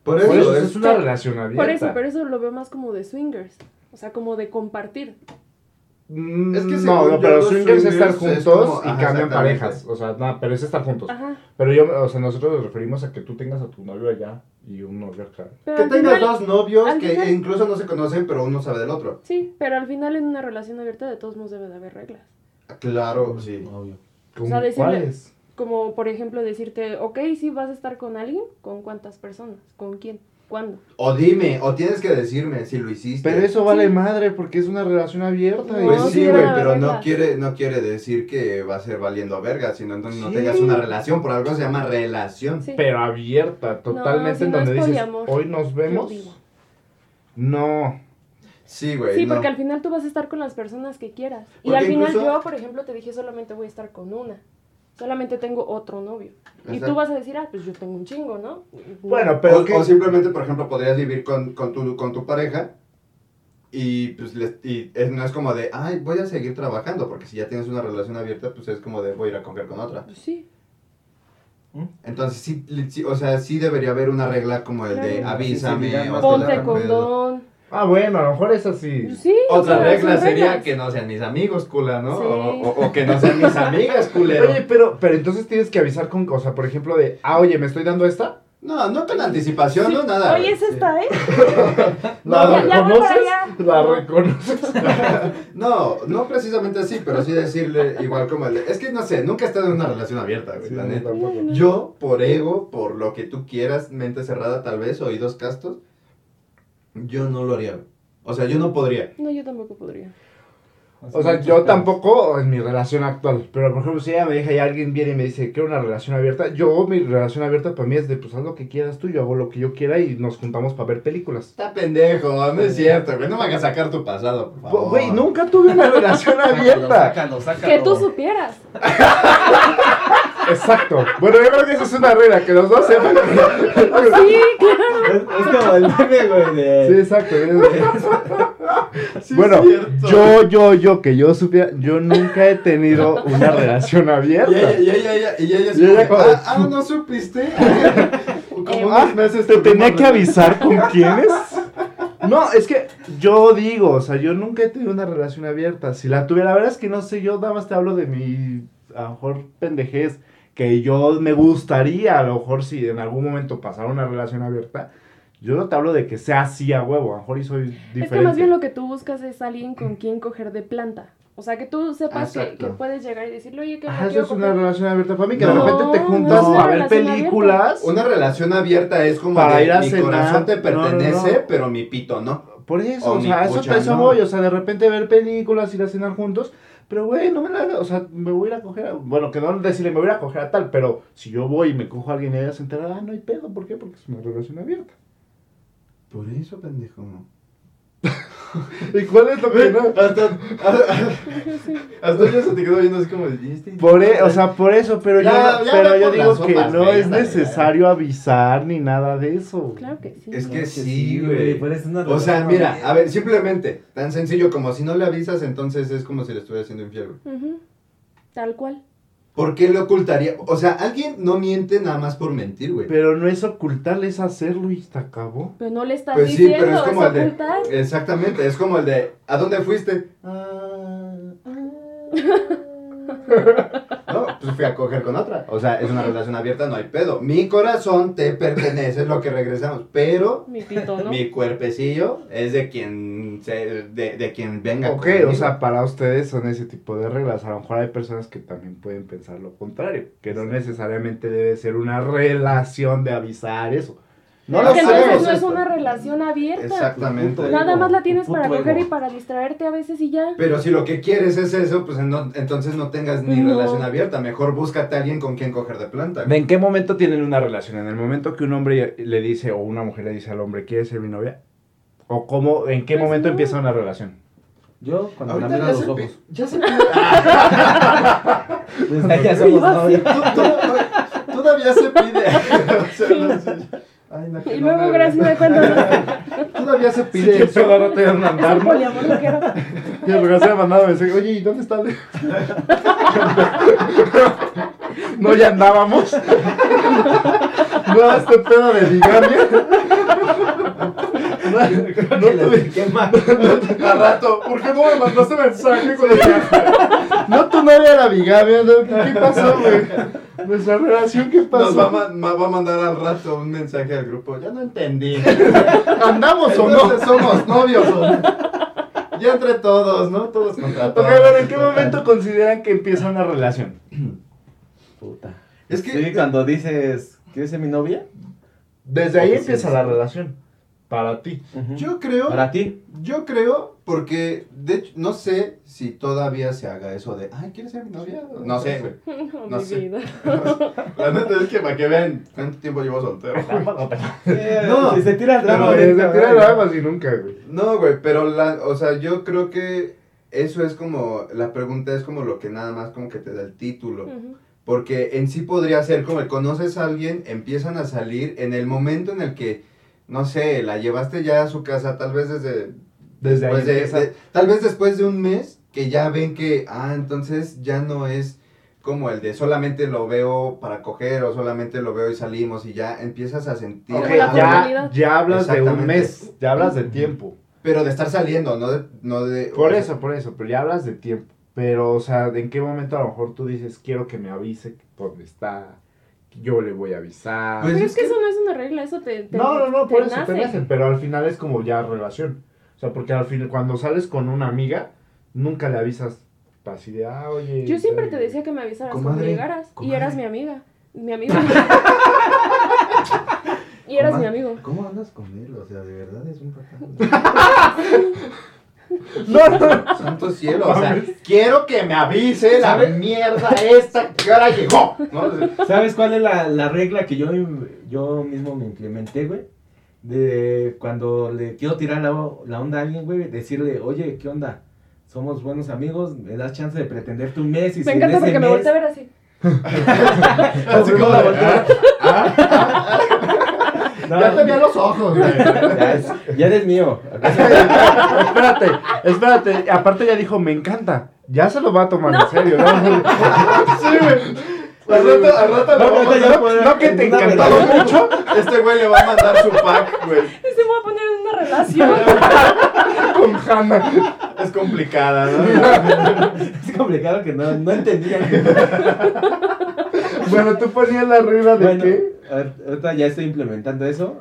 Por Por eso, es, una relación abierta. Por eso, pero eso lo veo más como de swingers. O sea, como de compartir. Mm, Es que no, no, pero swingers es estar es juntos como- y ajá, cambian parejas. O sea, no, pero es estar juntos. Ajá. Pero yo, o sea, nosotros nos referimos a que tú tengas a tu novio allá y un novio acá. Pero Que tengas final- dos novios que final- incluso no se conocen, pero uno sabe del otro. Sí, pero al final en una relación abierta de todos modos debe de haber reglas. Claro, sí. Obvio. ¿Cómo sea, decirle- cuáles? Como por ejemplo decirte, ok, si vas a estar con alguien, ¿con cuántas personas? ¿Con quién? ¿Cuándo? O dime, o tienes que decirme si lo hiciste. Pero eso vale madre porque es una relación abierta. No, Pues sí sí, güey, pero no quiere, no quiere decir que va a ser valiendo verga, sino entonces no Sí. tengas una relación, por algo se llama relación. Sí. Pero abierta, totalmente si en no donde es dices, poliamor, hoy nos vemos. No. Sí, güey. Sí, no. porque al final tú vas a estar con las personas que quieras. Y al final incluso- yo, por ejemplo, te dije solamente voy a estar con una. Solamente tengo otro novio. Y Exacto. tú vas a decir, ah, pues yo tengo un chingo, ¿no? Bueno, pero o, que- o simplemente, por ejemplo, podrías vivir con, con, tu, con tu pareja y pues les- y es- no es como de, ay, voy a seguir trabajando, porque si ya tienes una relación abierta, pues es como de, voy a ir a coger con otra. Pues sí. Entonces sí, sí, o sea, sí debería haber una regla como el de avísame. O más te la Ponte condón. Ah, bueno, a lo mejor es así. Pues sí. o Otra regla sería reglas. que no sean mis amigos, cula, ¿no? Sí. O, o- o que no sean mis amigas, culero. Oye, pero, pero entonces tienes que avisar con, o sea, por ejemplo, de, ah, oye, me estoy dando esta. No, no con anticipación, no nada. Oye, es esta, ¿eh? ¿La No, reconoces? ¿La No. reconoces? No, no precisamente así, pero sí decirle igual como el Es que no sé, nunca he estado en una relación abierta, güey, Sí, la no, neta. Yo, por ego, por lo que tú quieras, mente cerrada tal vez, oídos castos, yo no lo haría. O sea, yo no podría. No, yo tampoco podría. O sea, yo tampoco en mi relación actual. Pero, por ejemplo, si ella me deja y alguien viene y me dice, quiero una relación abierta. Yo, mi relación abierta para mí es de, pues, haz lo que quieras tú, yo hago lo que yo quiera y nos juntamos para ver películas. Está pendejo, no es cierto, güey. No me hagas sacar tu pasado, por favor. Güey, nunca tuve una relación Sácalo, abierta. sácalo, sácalo. Que tú supieras. Exacto. Bueno, yo creo que esa es una regla, que los dos sepan que... Sí, claro. Es, es como el meme, güey, de... Sí, exacto. Sí, bueno, yo, yo, yo, que yo supiera, yo nunca he tenido una relación abierta. y ella, y ella, y ella, ah, ah, ¿no supiste? Como Ah, unos meses ¿Te tenía que avisar con quiénes? No, es que yo digo, o sea, yo nunca he tenido una relación abierta. Si la tuviera, la verdad es que no sé, yo nada más te hablo de mi, a lo mejor, pendejez, que yo me gustaría, a lo mejor, si en algún momento pasara una relación abierta, yo no te hablo de que sea así a huevo, a lo mejor y soy diferente. Es que más bien lo que tú buscas es alguien con quien coger de planta. O sea, que tú sepas que, que puedes llegar y decirle, oye, que Ajá, eso es una relación abierta para mí, que No, de repente te no juntas una para ver películas. Una relación abierta es como Para de, ir a mi cenar. corazón te No, no, pertenece, no. pero mi pito no. Por eso, O o sea, eso, eso no. voy, o sea, de repente ver películas, ir a cenar juntos, pero güey, no me la o sea, me voy a ir a coger, a- bueno, que no decirle me voy a coger a tal, pero si yo voy y me cojo a alguien y ella se entera, ah, no hay pedo, ¿por qué? Porque es una relación abierta. Por eso, pendejo. ¿Y cuál es lo que no? Hasta, hasta ya se te quedó viendo así como de, ¿y este? Por e- o sea, por eso, pero Ya, yo, ya pero yo digo que no es necesario avisar ni nada de eso. Claro que sí. Es que sí, güey. O sea, mira, a ver, simplemente, tan sencillo como si no le avisas, entonces es como si le estuviera haciendo infiel, güey. Ujú. Tal cual. ¿Por qué le ocultaría? O sea, alguien no miente nada más por mentir, güey. Pero no es ocultar, es hacerlo y se acabó. Pero no le estás Pues sí, diciendo, pero es como el de. ocultar. Exactamente, es como el de. ¿A dónde fuiste? No, pues fui a coger con otra. O sea, es una relación abierta, no hay pedo. Mi corazón te pertenece, es lo que regresamos. Pero Mi pito, ¿no? mi cuerpecillo es de quien se, de, de quien venga. Ok, conmigo. o sea, para ustedes son ese tipo de reglas. A lo mejor hay personas que también pueden pensar lo contrario, que no necesariamente debe ser una relación de avisar eso. No es lo sé. entonces no es una relación abierta. Exactamente. Nada más la tienes para coger y para distraerte a veces y ya. Pero si lo que quieres es eso, pues no- entonces no tengas ni No. relación abierta. Mejor búscate a alguien con quien coger de planta. ¿En qué momento tienen una relación? ¿En el momento que un hombre le dice o una mujer le dice al hombre, ¿quieres ser mi novia? ¿O cómo, en qué Pues momento no. empieza una relación? Yo, cuando me Ahorita ya los se, ojos. ya se Desde ahí ya somos novios. Tú- tú- Todavía se pide. No. Ay, no, que Y no luego me- Gracia cuéntanos. Todavía se Sí, pide yo eso. no te voy a mandar, ¿no? Y el regalo me mandaba mensaje, oye, ¿y dónde está no, ya andábamos. no, este pedo de bigamia. No, no tuve- Al rato, ¿Por qué no me mandaste mensaje con el No, tu novia era bigamia, ¿no? ¿Qué pasó, güey? Nuestra relación, ¿qué nos va, a pasó? ma- ma- va a mandar al rato un mensaje al grupo. Ya no entendí. ¿Andamos o no? Somos novios o no? Ya entre todos, ¿no? Todos contra Ok, todos. bueno, ¿en qué momento consideran que empieza una relación? Puta. Es que Sí, cuando dices, ¿quieres ser mi novia? Desde ahí Ok, sí, empieza sí. la relación. Para ti. yo creo, Para ti. yo creo, porque de hecho, no sé si todavía se haga eso de, ay, ¿quieres ser mi novia? No sé, güey. No, No mi sé. vida. La neta es que para que vean cuánto tiempo llevo soltero. no, si se tira el drama. ahorita, tira la alma así nunca, güey. No, güey, pero la, o sea, yo creo que eso es como, la pregunta es como lo que nada más como que te da el título. Ujú. Porque en sí podría ser como el conoces a alguien, empiezan a salir en el momento en el que, no sé, la llevaste ya a su casa, tal vez desde... Desde ahí después de- tal vez después de un mes, que ya ven que, ah, entonces ya no es como el de solamente lo veo para coger o solamente lo veo y salimos y ya empiezas a sentir... Ya, ya hablas de un mes, ya hablas de tiempo. Pero de estar saliendo, no de... No de Por o sea, eso, por eso, pero ya hablas de tiempo. Pero, o sea, ¿en qué momento a lo mejor tú dices, quiero que me avise dónde está? Yo le voy a avisar. Pues Pero es es que que- eso no es una regla, eso te, te no, no, no, por te eso te nace. nacen, pero al final es como ya relación. O sea, porque al final, cuando sales con una amiga, nunca le avisas así de, ah, oye. Yo siempre te oye". decía que me avisaras cuando Comadre, llegaras. Y eras mi amiga. Mi amigo. y eras mi amigo. ¿Cómo andas con él? O sea, de verdad es un patán. No, no, Santo cielo, o sea, quiero que me avise la mierda esta que ahora llegó. ¿no? ¿Sabes cuál es la, la regla que yo, yo mismo me implementé, güey? De cuando le quiero tirar la, la onda a alguien, güey, decirle, oye, ¿qué onda? Somos buenos amigos, me das chance de pretenderte un mes y Me si en encanta ese porque me volteé a ver así. Así como la voltea. No, ya tenía los ojos, güey. ya, es- ya eres mío. espérate, espérate. Aparte ya dijo, me encanta. Ya se lo va a tomar en serio, ¿no? sí, güey. Al rato, al rato No, puedo- No que te en una encantaba relación- mucho. Este güey le va a mandar su pack, güey. Y se voy a poner en una relación. Con Hannah. Es complicada, ¿no? Es complicado que no, no entendía. Bueno, tú ponías la regla de Bueno, que ahor- ahorita ya estoy implementando eso.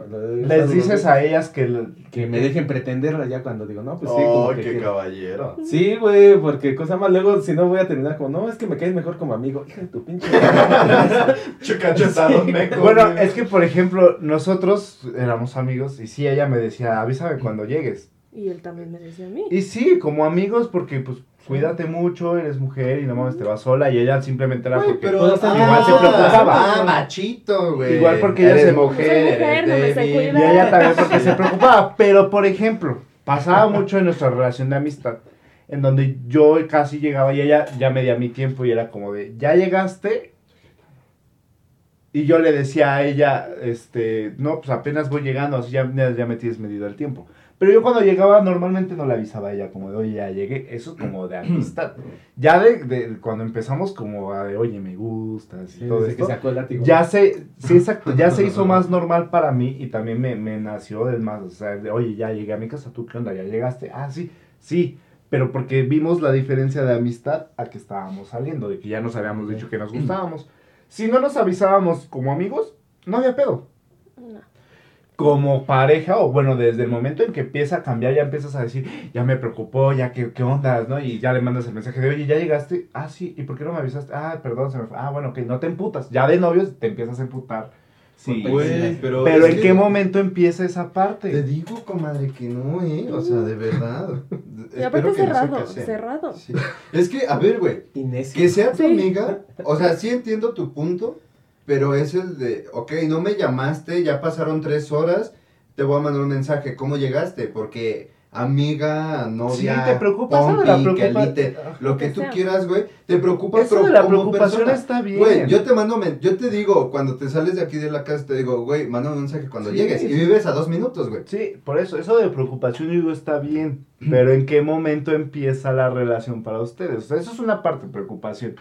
Les dices a ellas que... que me dejen pretenderla ya cuando digo, no, pues sí, Oh, como que qué quiero. caballero. Sí, güey, porque cosa más luego, si no voy a terminar como, no, es que me caes mejor como amigo. Hija de tu pinche. Chucachetado, meco. Bueno, güey. es que por ejemplo, nosotros éramos amigos y sí, ella me decía, avísame cuando llegues. Y él también me decía a mí. Y sí, como amigos, porque pues cuídate mucho, eres mujer y no mames, te vas sola. Y ella simplemente era porque... pero ah, igual se preocupaba. Ah, machito, güey. Igual porque ella Eres se- mujer, mujer, eres no me. Y ella también porque se preocupaba. Pero, por ejemplo, pasaba mucho en nuestra relación de amistad, en donde yo casi llegaba y ella ya medía mi tiempo y era como de, ¿ya llegaste? Y yo le decía a ella, este, no, pues apenas voy llegando, así ya, ya me tienes medido el tiempo. Pero yo cuando llegaba normalmente no le avisaba a ella como de, oye, ya llegué. Eso es como de amistad. Ya de, de cuando empezamos como a de, oye, me gustas y Sí, todo desde que esto. sacó el látigo. Ya se, sí, exacto, ya se hizo más normal para mí y también me, me nació del más, o sea, de, oye, ya llegué a mi casa, ¿tú qué onda? ¿Ya llegaste? Ah, sí, sí, pero porque vimos la diferencia de amistad a que estábamos saliendo, de que ya nos habíamos dicho que nos gustábamos. Si no nos avisábamos como amigos, no había pedo. Como pareja, o bueno, desde el momento en que empieza a cambiar, ya empiezas a decir, ya me preocupó, ya qué, qué onda, ¿no? Y ya le mandas el mensaje de, oye, ya llegaste, ah, sí, ¿y por qué no me avisaste? Ah, perdón, se me fue. Ah, bueno, que no te emputas. Ya de novios te empiezas a emputar. Sí, Güey, pero. pero ¿en que qué momento empieza esa Te parte? digo, comadre, que no, ¿eh? O sea, de verdad. Y aparte no cerrado, cerrado. Sí. Es que, a ver, güey. Que sea tu Sí. amiga, o sea, sí entiendo tu punto, pero es el de, ok, no me llamaste, ya pasaron tres horas, te voy a mandar un mensaje, ¿cómo llegaste? Porque amiga, novia, Sí, te preocupa eso de la pompi, preocupa- quelite, lo que que tú sea. quieras, güey, te preocupa Eso pero de la como preocupación persona. está bien. Güey, yo te mando, yo te digo, cuando te sales de aquí de la casa, te digo, güey, manda un mensaje cuando Sí, llegues, y sí. vives a dos minutos, güey. Sí, por eso, eso de preocupación yo digo está bien, pero ¿en qué momento empieza la relación para ustedes? O sea, eso es una parte de preocupación.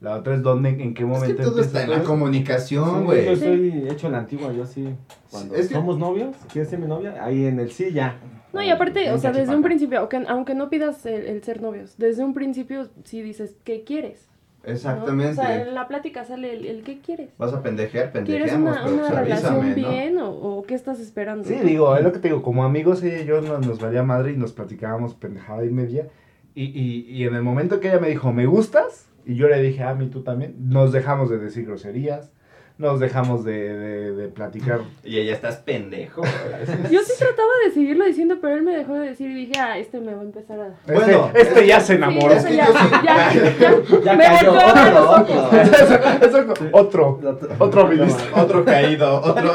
La otra es dónde, en qué Es momento que todo está en la comunicación, Sí, güey. Yo soy hecho la antigua, yo sí. Cuando Es que- somos novios, ¿quieres ser mi novia? Ahí en el sí, ya. No, y aparte, o sea, desde un principio, aunque, aunque no pidas el, el ser novios, desde un principio sí dices, ¿qué quieres? ¿no? Exactamente. O sea, en la plática sale el, el ¿qué quieres? Vas a pendejear, ¿Quieres pendejeamos, una, pero una pues relación avísame, ¿no? bien o, o qué estás esperando? Sí, digo, es lo que te digo, como amigos ella y yo nos, nos valía madre y nos platicábamos pendejada y media. Y, y, y en el momento que ella me dijo, ¿me gustas? Y yo le dije, a mí tú también, nos dejamos de decir groserías, nos dejamos de, de, de platicar. Y ella estás pendejo. Yo sí trataba de seguirlo diciendo, pero él me dejó de decir y dije, ah, este me va a empezar a... Este, Bueno, este ya se enamoró. Sí, ya, ya, ya, Ya me cayó, volteó a ver los otro, ojos. otro. Eso- eso- otro, otro ministro. Otro caído, otro,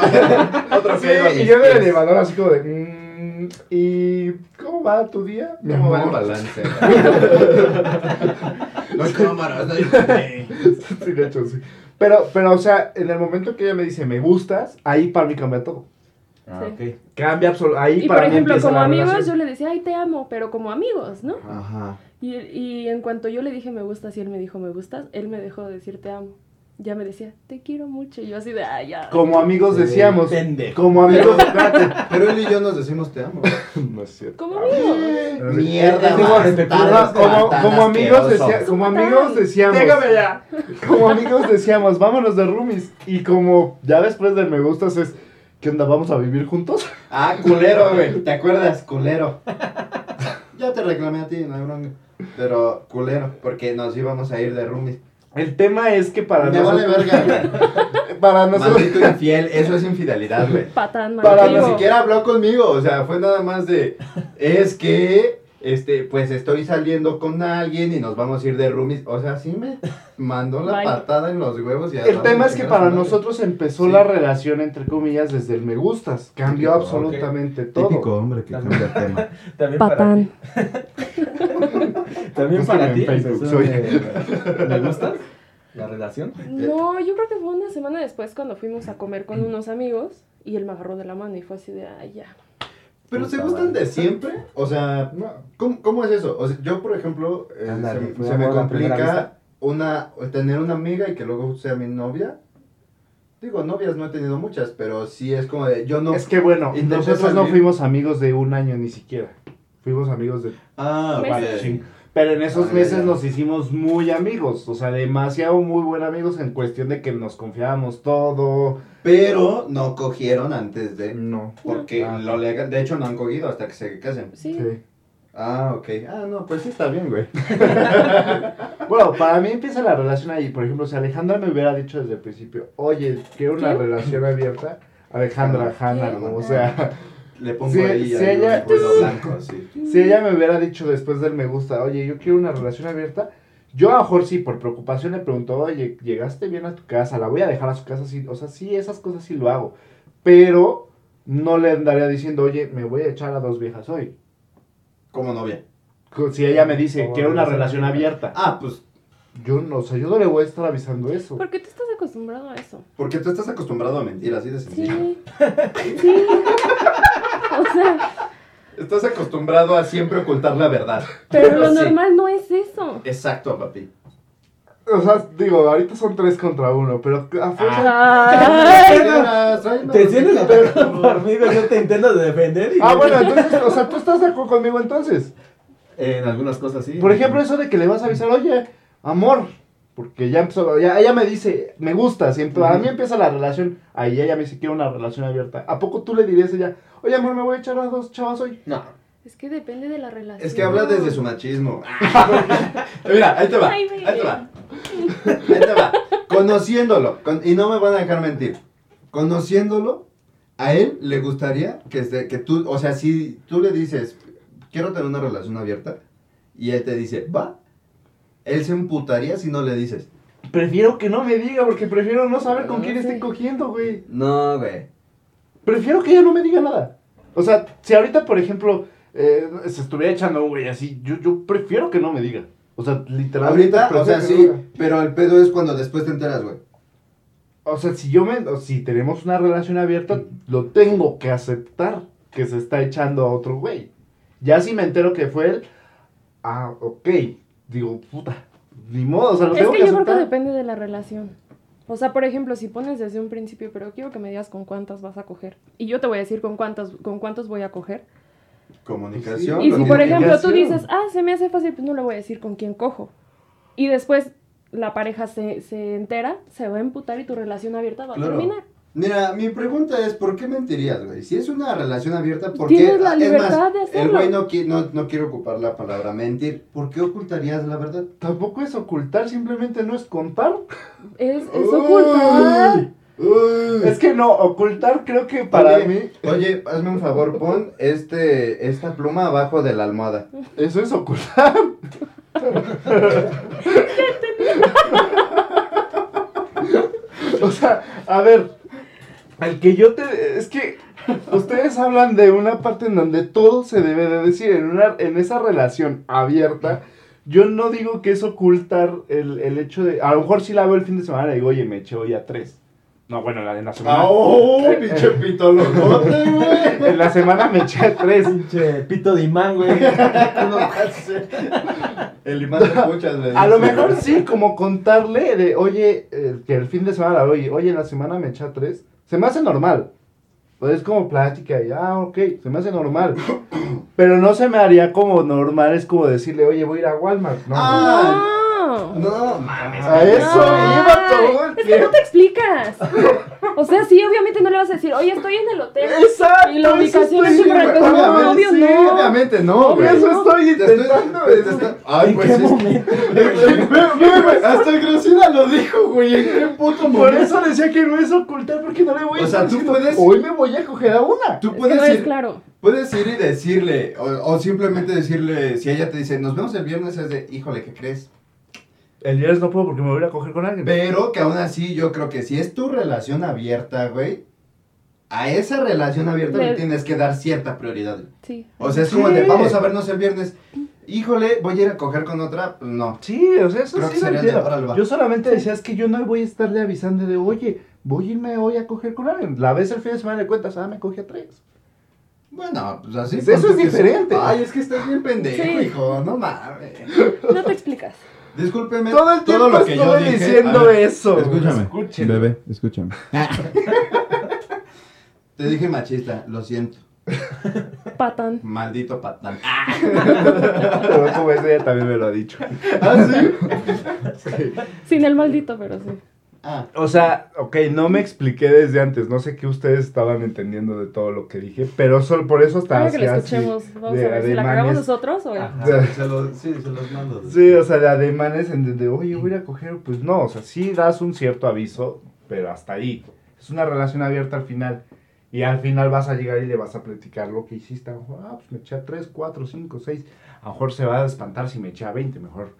otro Sí, caído. a y yo en el pies. elevador así como de, mm, ¿y cómo va tu día? mi No, amor?" mal balance. no hay cámaras, no hay... Sí, de hecho, sí. Pero, pero, o sea, en el momento que ella me dice, me gustas, ahí para mí cambia todo. Ah, ok. Cambia absolutamente. Ahí Y para por ejemplo, como amigos relación. yo le decía, ay, te amo, pero como amigos, ¿no? Ajá. Y, y en cuanto yo le dije me gustas y él me dijo me gustas, él me dejó de decir te amo. Ya me decía, te quiero mucho. Y yo así de, ay, ya. Como amigos decíamos. pendejo. Como amigos. espérate. Pero él y yo nos decimos te amo. No es cierto. Como amigos. Mierda, como, amigos decía- como amigos decíamos. Déjame ya. Como amigos decíamos, vámonos de roomies. Y como ya después del me gustas es, ¿qué onda? ¿Vamos a vivir juntos? Ah, culero, güey. ¿Te acuerdas? Culero. Ya te reclamé a ti, no hay bronca. Pero culero, porque nos íbamos a ir de roomies. El tema es que para Me vale nosotros. verga, güey. Para nosotros. Maldito infiel, eso es infidelidad, güey. Patán, Para Ni siquiera habló conmigo, o sea, fue nada más de, es que, este, pues estoy saliendo con alguien y nos vamos a ir de roomies. O sea, sí me mandó la Bye. patada en los huevos y El tema es que para nosotros empezó Sí. la relación, entre comillas, desde el me gustas. Cambió Típico, absolutamente todo. Típico hombre que cambia el tema. También para Patán. También para ti. Facebook, soy- de- ¿Me gustas? ¿La relación? No, yo creo que fue una semana después cuando fuimos a comer con unos amigos y él me agarró de la mano y fue así de, ay, ya. Pero se gustan de siempre, o sea, ¿cómo, cómo es eso? O sea, yo, por ejemplo, eh, se, me complica una, tener una amiga y que luego sea mi novia. Digo, novias no he tenido muchas, pero sí es como de, yo no... Es que bueno, nosotros no fuimos amigos de un año ni siquiera. Fuimos amigos de Ah, ok. Pero en esos meses nos hicimos muy amigos, o sea, demasiado muy buen amigos en cuestión de que nos confiábamos todo. Pero no cogieron antes de... No. Porque Ah. lo legal, de hecho no han cogido hasta que se casen. Sí. Sí. Ah, ok. Ah, no, pues sí está bien, güey. Bueno, para mí empieza la relación ahí. Por ejemplo, si Alejandra me hubiera dicho desde el principio, oye, quiero una relación abierta, Alejandra, Hanna. ¿no? O sea, Le pongo Sí, ahí sí, algo ella- blanco, sí. si ella me hubiera dicho después del me gusta, oye, yo quiero una relación abierta, yo a lo mejor sí, por preocupación le pregunto, oye, ¿llegaste bien a tu casa? ¿La voy a dejar a su casa? Sí, o sea, sí, esas cosas sí lo hago. Pero no le andaría diciendo, oye, me voy a echar a dos viejas hoy. Como novia. Si ella me dice, quiero una relación relación abierta, Ah, pues, yo no, o sea, yo no le voy a estar avisando eso. ¿Por qué tú estás acostumbrado a eso? porque tú estás acostumbrado a mentir, así de sencillo. Sí. Sí. O sea, Estás acostumbrado a siempre ocultar la verdad. pero lo Sí. normal no es eso. Exacto, papi. O sea, digo, ahorita son tres contra uno, pero a fuerza... Ay, Señoras, ay, no, Te atacado por mí, yo te intento de defender y... Ah, bueno, entonces, o sea, tú estás de acuerdo conmigo entonces. En algunas cosas sí. Por ejemplo, eso de que le vas a avisar, oye, amor, porque ya empezó, ya, ella me dice, me gusta, siempre, a mí empieza la relación, ahí ella me dice, quiero una relación abierta. ¿A poco tú le dirías a ella, oye, amor, me voy a echar a dos chavas hoy? No. Es que depende de la relación. Es que habla desde su machismo. Mira, ahí te va. Ay, Ahí te va. Ahí te va. Conociéndolo. con- y no me van a dejar mentir. Conociéndolo, a él le gustaría que, que tú, o sea, si tú le dices, quiero tener una relación abierta, y él te dice, va, él se emputaría si no le dices. Prefiero que no me diga, porque prefiero no saber con quién sí. esté cogiendo, güey. No, güey. Prefiero que ella no me diga nada. O sea, si ahorita, por ejemplo, eh, se estuviera echando un güey así, yo, yo prefiero que no me diga. O sea, literalmente. Ahorita, o sea, sí, pero el pedo es cuando después te enteras, güey. O sea, si yo me, o si tenemos una relación abierta, lo tengo que aceptar que se está echando a otro güey. Ya si me entero que fue él, ah, ok, digo, puta, ni modo, o sea, lo Es tengo que que yo creo que depende de la relación. O sea, por ejemplo, si pones desde un principio, pero quiero que me digas con cuántas vas a coger. Y yo te voy a decir con cuántas, con cuántos voy a coger. Comunicación. Y si, por ejemplo, tú dices, ah, se me hace fácil, pues no le voy a decir con quién cojo. Y después la pareja se, se entera, se va a emputar y tu relación abierta va a terminar. Mira, mi pregunta es, ¿por qué mentirías, güey? Si es una relación abierta, ¿por qué? Tienes la es libertad más, de El hacerlo. güey no, qui- no, no quiere ocupar la palabra mentir. ¿Por qué ocultarías la verdad? Tampoco es ocultar, simplemente no es contar. Es, es ocultar. Uy. Es que no, ocultar creo que para Oye, mí Oye, hazme un favor, pon este, esta pluma abajo de la almohada. eso es ocultar. o sea, a ver, el que yo te... Es que ustedes hablan de una parte en donde todo se debe de decir, en, una, en esa relación abierta. Yo no digo que es ocultar el, el hecho de... A lo mejor si la veo el fin de semana y digo, oye, me eché hoy a tres. No, bueno, la de la semana... ¡Oh, pinche pito locote, güey! En la semana me eché a tres. Pinche pito de imán, güey. El imán de puchas, le A lo mejor sí, como contarle de, oye, eh, que el fin de semana la oye, oye, en la semana me eché a tres. Se me hace normal. Pues es como plática y, ah, ok, se me hace normal. Pero no se me haría como normal, es como decirle, oye, voy a ir a Walmart. No, Ah, No. No, mames. a eso iba todo el Es que no te explicas. O sea, sí, obviamente no le vas a decir, oye, estoy en el hotel. Exacto. Y la ubicación estoy es intentando No, obvio Sí, no. obviamente no, Obvio, güey. eso estoy Te estoy- intentando te- te decir. está- Ay, ¿En pues qué momento? Hasta Gracina lo dijo, güey. ¿En qué puto Por eso decía que no es ocultar, porque no le voy a O sea, tú puedes- Hoy me voy a coger a una. Tú Es que puedes no es ir, claro. puedes ir y decirle, o, o simplemente decirle, si ella te dice, nos vemos el viernes, es de, híjole, ¿qué crees? El viernes no puedo porque me voy a ir a coger con alguien. Pero que aún así yo creo que si es tu relación abierta, güey, a esa relación abierta le, Le- tienes que dar cierta prioridad. Sí. O sea, es Sí. como de, vamos a vernos el viernes. Híjole, voy a ir a coger con otra. No. Sí, o sea, eso Creo sí que lo. Yo solamente decía, es que yo no voy a estarle avisando de, oye, voy a irme hoy a coger con alguien. La vez el fin de semana le cuentas, ah, me cogí a tres. Bueno, pues así. Eso es diferente. Ay, es que estás bien pendejo, Sí. hijo. No mames. No te explicas. Discúlpeme. Todo el tiempo lo que yo estoy dije. diciendo ver, eso. Escúchame. Escuchen. Bebé, escúchame. Te dije machista, lo siento. Patán. Maldito patán. Pero como ese ella también me lo ha dicho. ¿Ah, sí? Sin el maldito, pero sí. Ah, O sea, ok, no me expliqué desde antes. No sé qué ustedes estaban entendiendo de todo lo que dije, pero solo por eso estaba que la así, escuchemos, vamos de a ver si la cagamos nosotros o. Ajá, se los, sí, se los mando. Sí, o sea, de ademanes en de, oye, voy a ir a coger, pues no, o sea, sí das un cierto aviso, pero hasta ahí. Es una relación abierta al final. Y al final vas a llegar y le vas a platicar lo que hiciste. A lo mejor, ah, pues me eché a 3, 4, 5, 6. A lo mejor se va a espantar si me eché a 20, mejor.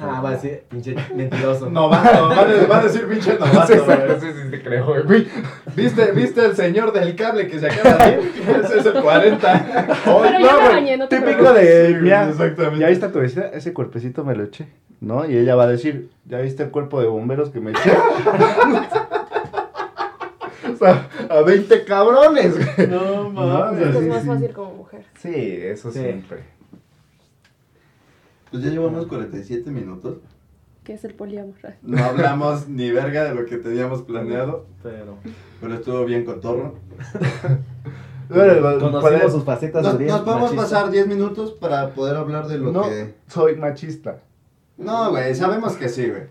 Ah, va a decir, pinche mentiroso. Novato, va a decir- va a decir pinche novato. Sí, güey. sí, sí, sí, te creo, güey. ¿Viste, ¿Viste el señor del cable que se acaba de ir? Ese es el 40. Pero ya me güey, bañé, no te Típico preocupes. de, Sí, mira, exactamente. ya viste tu vecina, ese cuerpecito me lo eché, ¿no? Y ella va a decir, ¿ya viste el cuerpo de bomberos que me eché? o sea, a 20 cabrones, güey. No mames. Es sí, más sí. fácil como mujer. Sí, eso Sí. siempre. Pues ya llevamos 47 minutos. Que es el poliamor. No hablamos ni verga de lo que teníamos planeado, Pero pero estuvo bien cotorro. Bueno, conocimos sus facetas Nos, nos podemos machista. pasar 10 minutos para poder hablar de lo No, que... soy machista. No, güey, sabemos que sí, güey.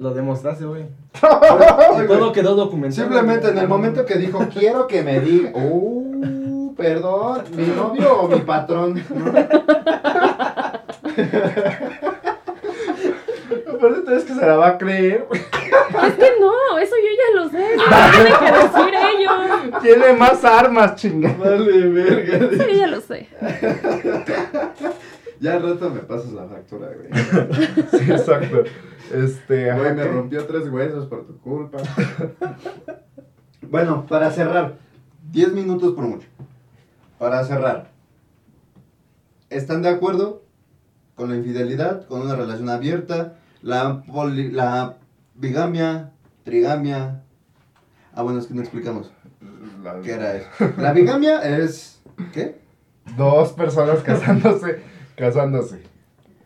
Lo demostraste, güey. Todo quedó documentado. Simplemente en el momento que dijo, quiero que me diga... Uh, perdón, ¿mi novio o mi patrón? Aparte, tú es que se la va a creer. Es que no, eso yo ya lo sé. Tienen que decir ellos. Tiene más armas, chingada. Vale, verga. Eso yo ya lo sé. Ya al rato me pasas la factura, güey. Sí, exacto. Este, Güey, me rompió tres huesos por tu culpa. bueno, para cerrar, 10 minutos por mucho. Para cerrar, ¿están de acuerdo con la infidelidad, con una relación abierta, la, poli- la bigamia, trigamia? Ah, bueno, es que no explicamos. La- ¿Qué era eso? La bigamia es... ¿Qué? Dos personas casándose. Casándose.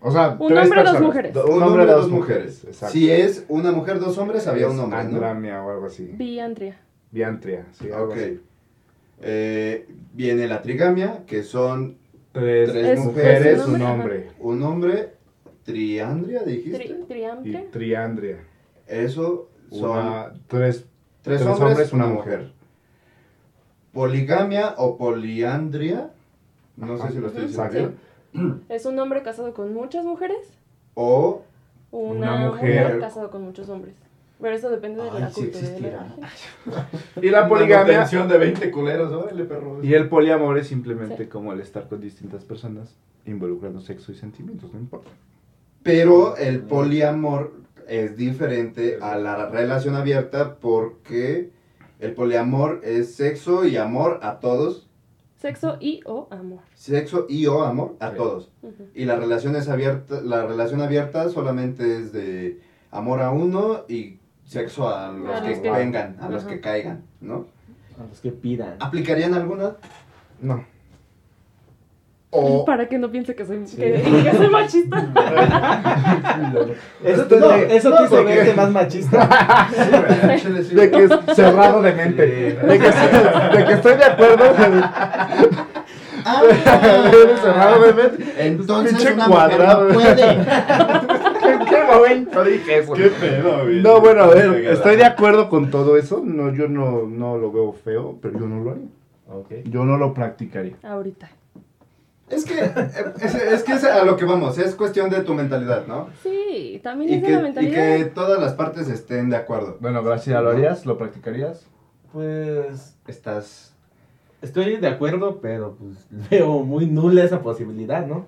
O sea, Un tres hombre, dos personas. mujeres. Do- Un hombre, dos mujeres. Exacto. Si es una mujer, dos hombres, había un hombre, ¿no? Andramia o algo así. Biantria. Biantria, sí, algo Ok. así. Eh, viene la trigamia, que son Tres, Tres Es- mujeres, es un hombre. un hombre, triandria, dijiste. Tri- Y triample. triandria. Eso son Una, tres, tres, tres hombres, hombres, una una mujer. Poligamia o poliandria, no sé si lo estoy diciendo. Es un hombre casado con muchas mujeres. O Una, Una mujer. mujer. casado con muchos hombres. Pero eso depende de Ay, la sí cultura la existirá. Y la poligamia. Manutención de 20 culeros, órale, perro. Y el poliamor es simplemente Sí. como el estar con distintas personas involucrando sexo y sentimientos, no importa. Pero el poliamor es diferente a la relación abierta porque el poliamor es sexo y amor a todos. Sexo y o amor. Sexo y o amor a Sí. todos. Y la relación es abierta, la relación abierta solamente es de amor a uno y sexo a los A que los que- vengan, a los que caigan, ¿no? A los que pidan. ¿Aplicarían alguna? No. O Para que no piense que soy, que, que soy machista. Eso, Esto no, de- eso no, te hizo porque- verte más machista. Sí. De que es cerrado de mente. De que, de que estoy de acuerdo. Ah, cerrado de mente. Entonces Pinche una cuadrado. mujer no puede. ¿En qué momento dije eso? ¿Qué pedo, güey? No, bueno, a ver, estoy de acuerdo con todo eso. No, yo no, no lo veo feo, pero yo no lo haría. Ok. Yo no lo practicaría. Ahorita. Es que, eh, es, es que es a lo que vamos, es cuestión de tu mentalidad, ¿no? Sí, también Y es de que, la y mentalidad. que todas las partes estén de acuerdo. Bueno, gracias. ¿Lo harías? ¿Lo practicarías? Pues Estás... estoy de acuerdo, pero pues veo muy nula esa posibilidad, ¿no?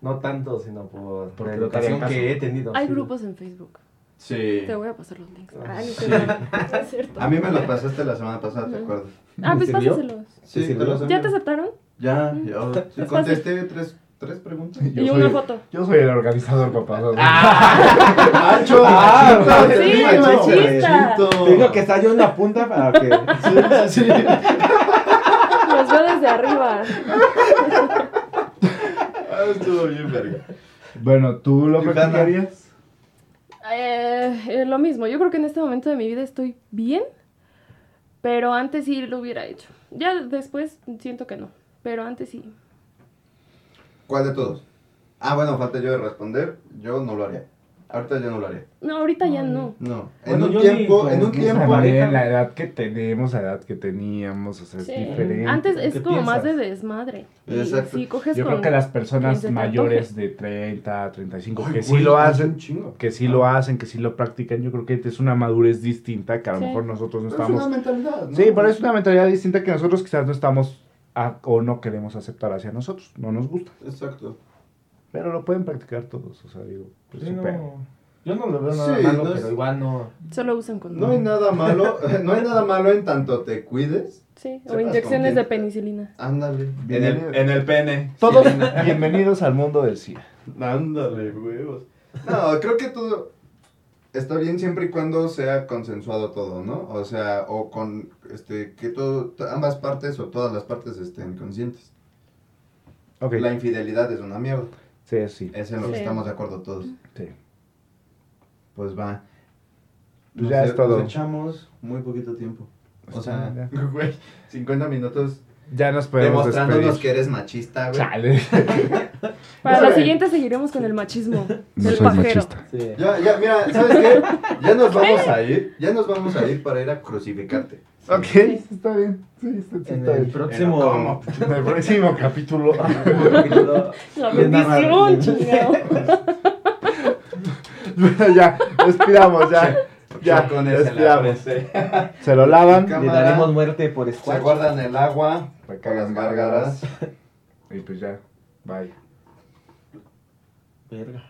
No tanto, sino por, por Porque la educación que he tenido. Hay sí. grupos en Facebook. Sí. Te voy a pasar los links. Ah, Ah, sí. No es cierto. A mí me lo pasaste la semana pasada, ¿te acuerdas? Ah, pues ¿Sirvió? pásaselos. Sí, ¿Te te los ¿Ya te aceptaron? Ya, yo sí, contesté tres, tres preguntas. Yo y soy- una foto. Yo soy el organizador, papá. ¡Macho! Ah, machito, sí, machista. machito. Te digo que está yo en la punta para que... Sí, sí. Los veo desde arriba. Ah, estuvo bien, verga. Bueno, ¿tú lo practicarías? Eh, eh, lo mismo, yo creo que en este momento de mi vida estoy bien, pero antes sí lo hubiera hecho. Ya después siento que no, pero antes sí. ¿Cuál de todos? Ah, bueno, falta yo de responder. Yo no lo haría. Ahorita yo no lo haría. No, ahorita ya no. No. Bueno, en un tiempo, en un tiempo. pareja- la edad que tenemos, la edad que teníamos, o sea, es diferente. Antes es ¿Qué como más de desmadre. Exacto. si coges Yo con... creo que las personas mayores de 30, 35, Ay, que sí güey, lo hace hacen, chingo. que sí lo hacen, que sí lo practican, yo creo que es una madurez distinta que a lo Sí. mejor nosotros no Pero es estamos... una mentalidad, ¿no? Sí, pero es una mentalidad distinta que nosotros quizás no estamos a- o no queremos aceptar hacia nosotros, no nos gusta. Exacto. Pero lo pueden practicar todos, o sea, digo, pues Sí, no, yo no lo veo nada Sí, malo, no es- pero igual no... Solo usan con... No hay nada malo, no hay nada malo en tanto te cuides. Sí, o inyecciones de penicilina. Ándale. En el- en el pene. Todos bienvenidos al mundo del SIDA. Ándale, huevos. No, creo que todo está bien siempre y cuando sea consensuado todo, ¿no? O sea, o con este que todo ambas partes o todas las partes estén conscientes. Ok, La infidelidad es una mierda. Sí, sí. Es en lo que Sí. estamos de acuerdo todos. sí. Pues va. Pues ya es todo. Nos echamos muy poquito tiempo. O Pues sea, güey, 50 minutos Ya nos podemos demostrándonos despedir. que eres machista, güey. Chale. Para la siguiente seguiremos con el machismo No del soy pajero. machista. Sí. Ya, ya, mira, ¿sabes qué? Ya nos vamos a ir, ya nos vamos a ir para ir a crucificarte. Ok, está bien. Sí, está, sí, En está el bien. próximo... ¿Cómo? En el próximo capítulo. La bendición, chingado. Bueno, ya, despidamos, ya. Ya, con ese la. Se lo lavan. Cámara. Le daremos muerte por Se squash. guardan el agua Para hagan gárgaras. Y pues ya, bye. Verga.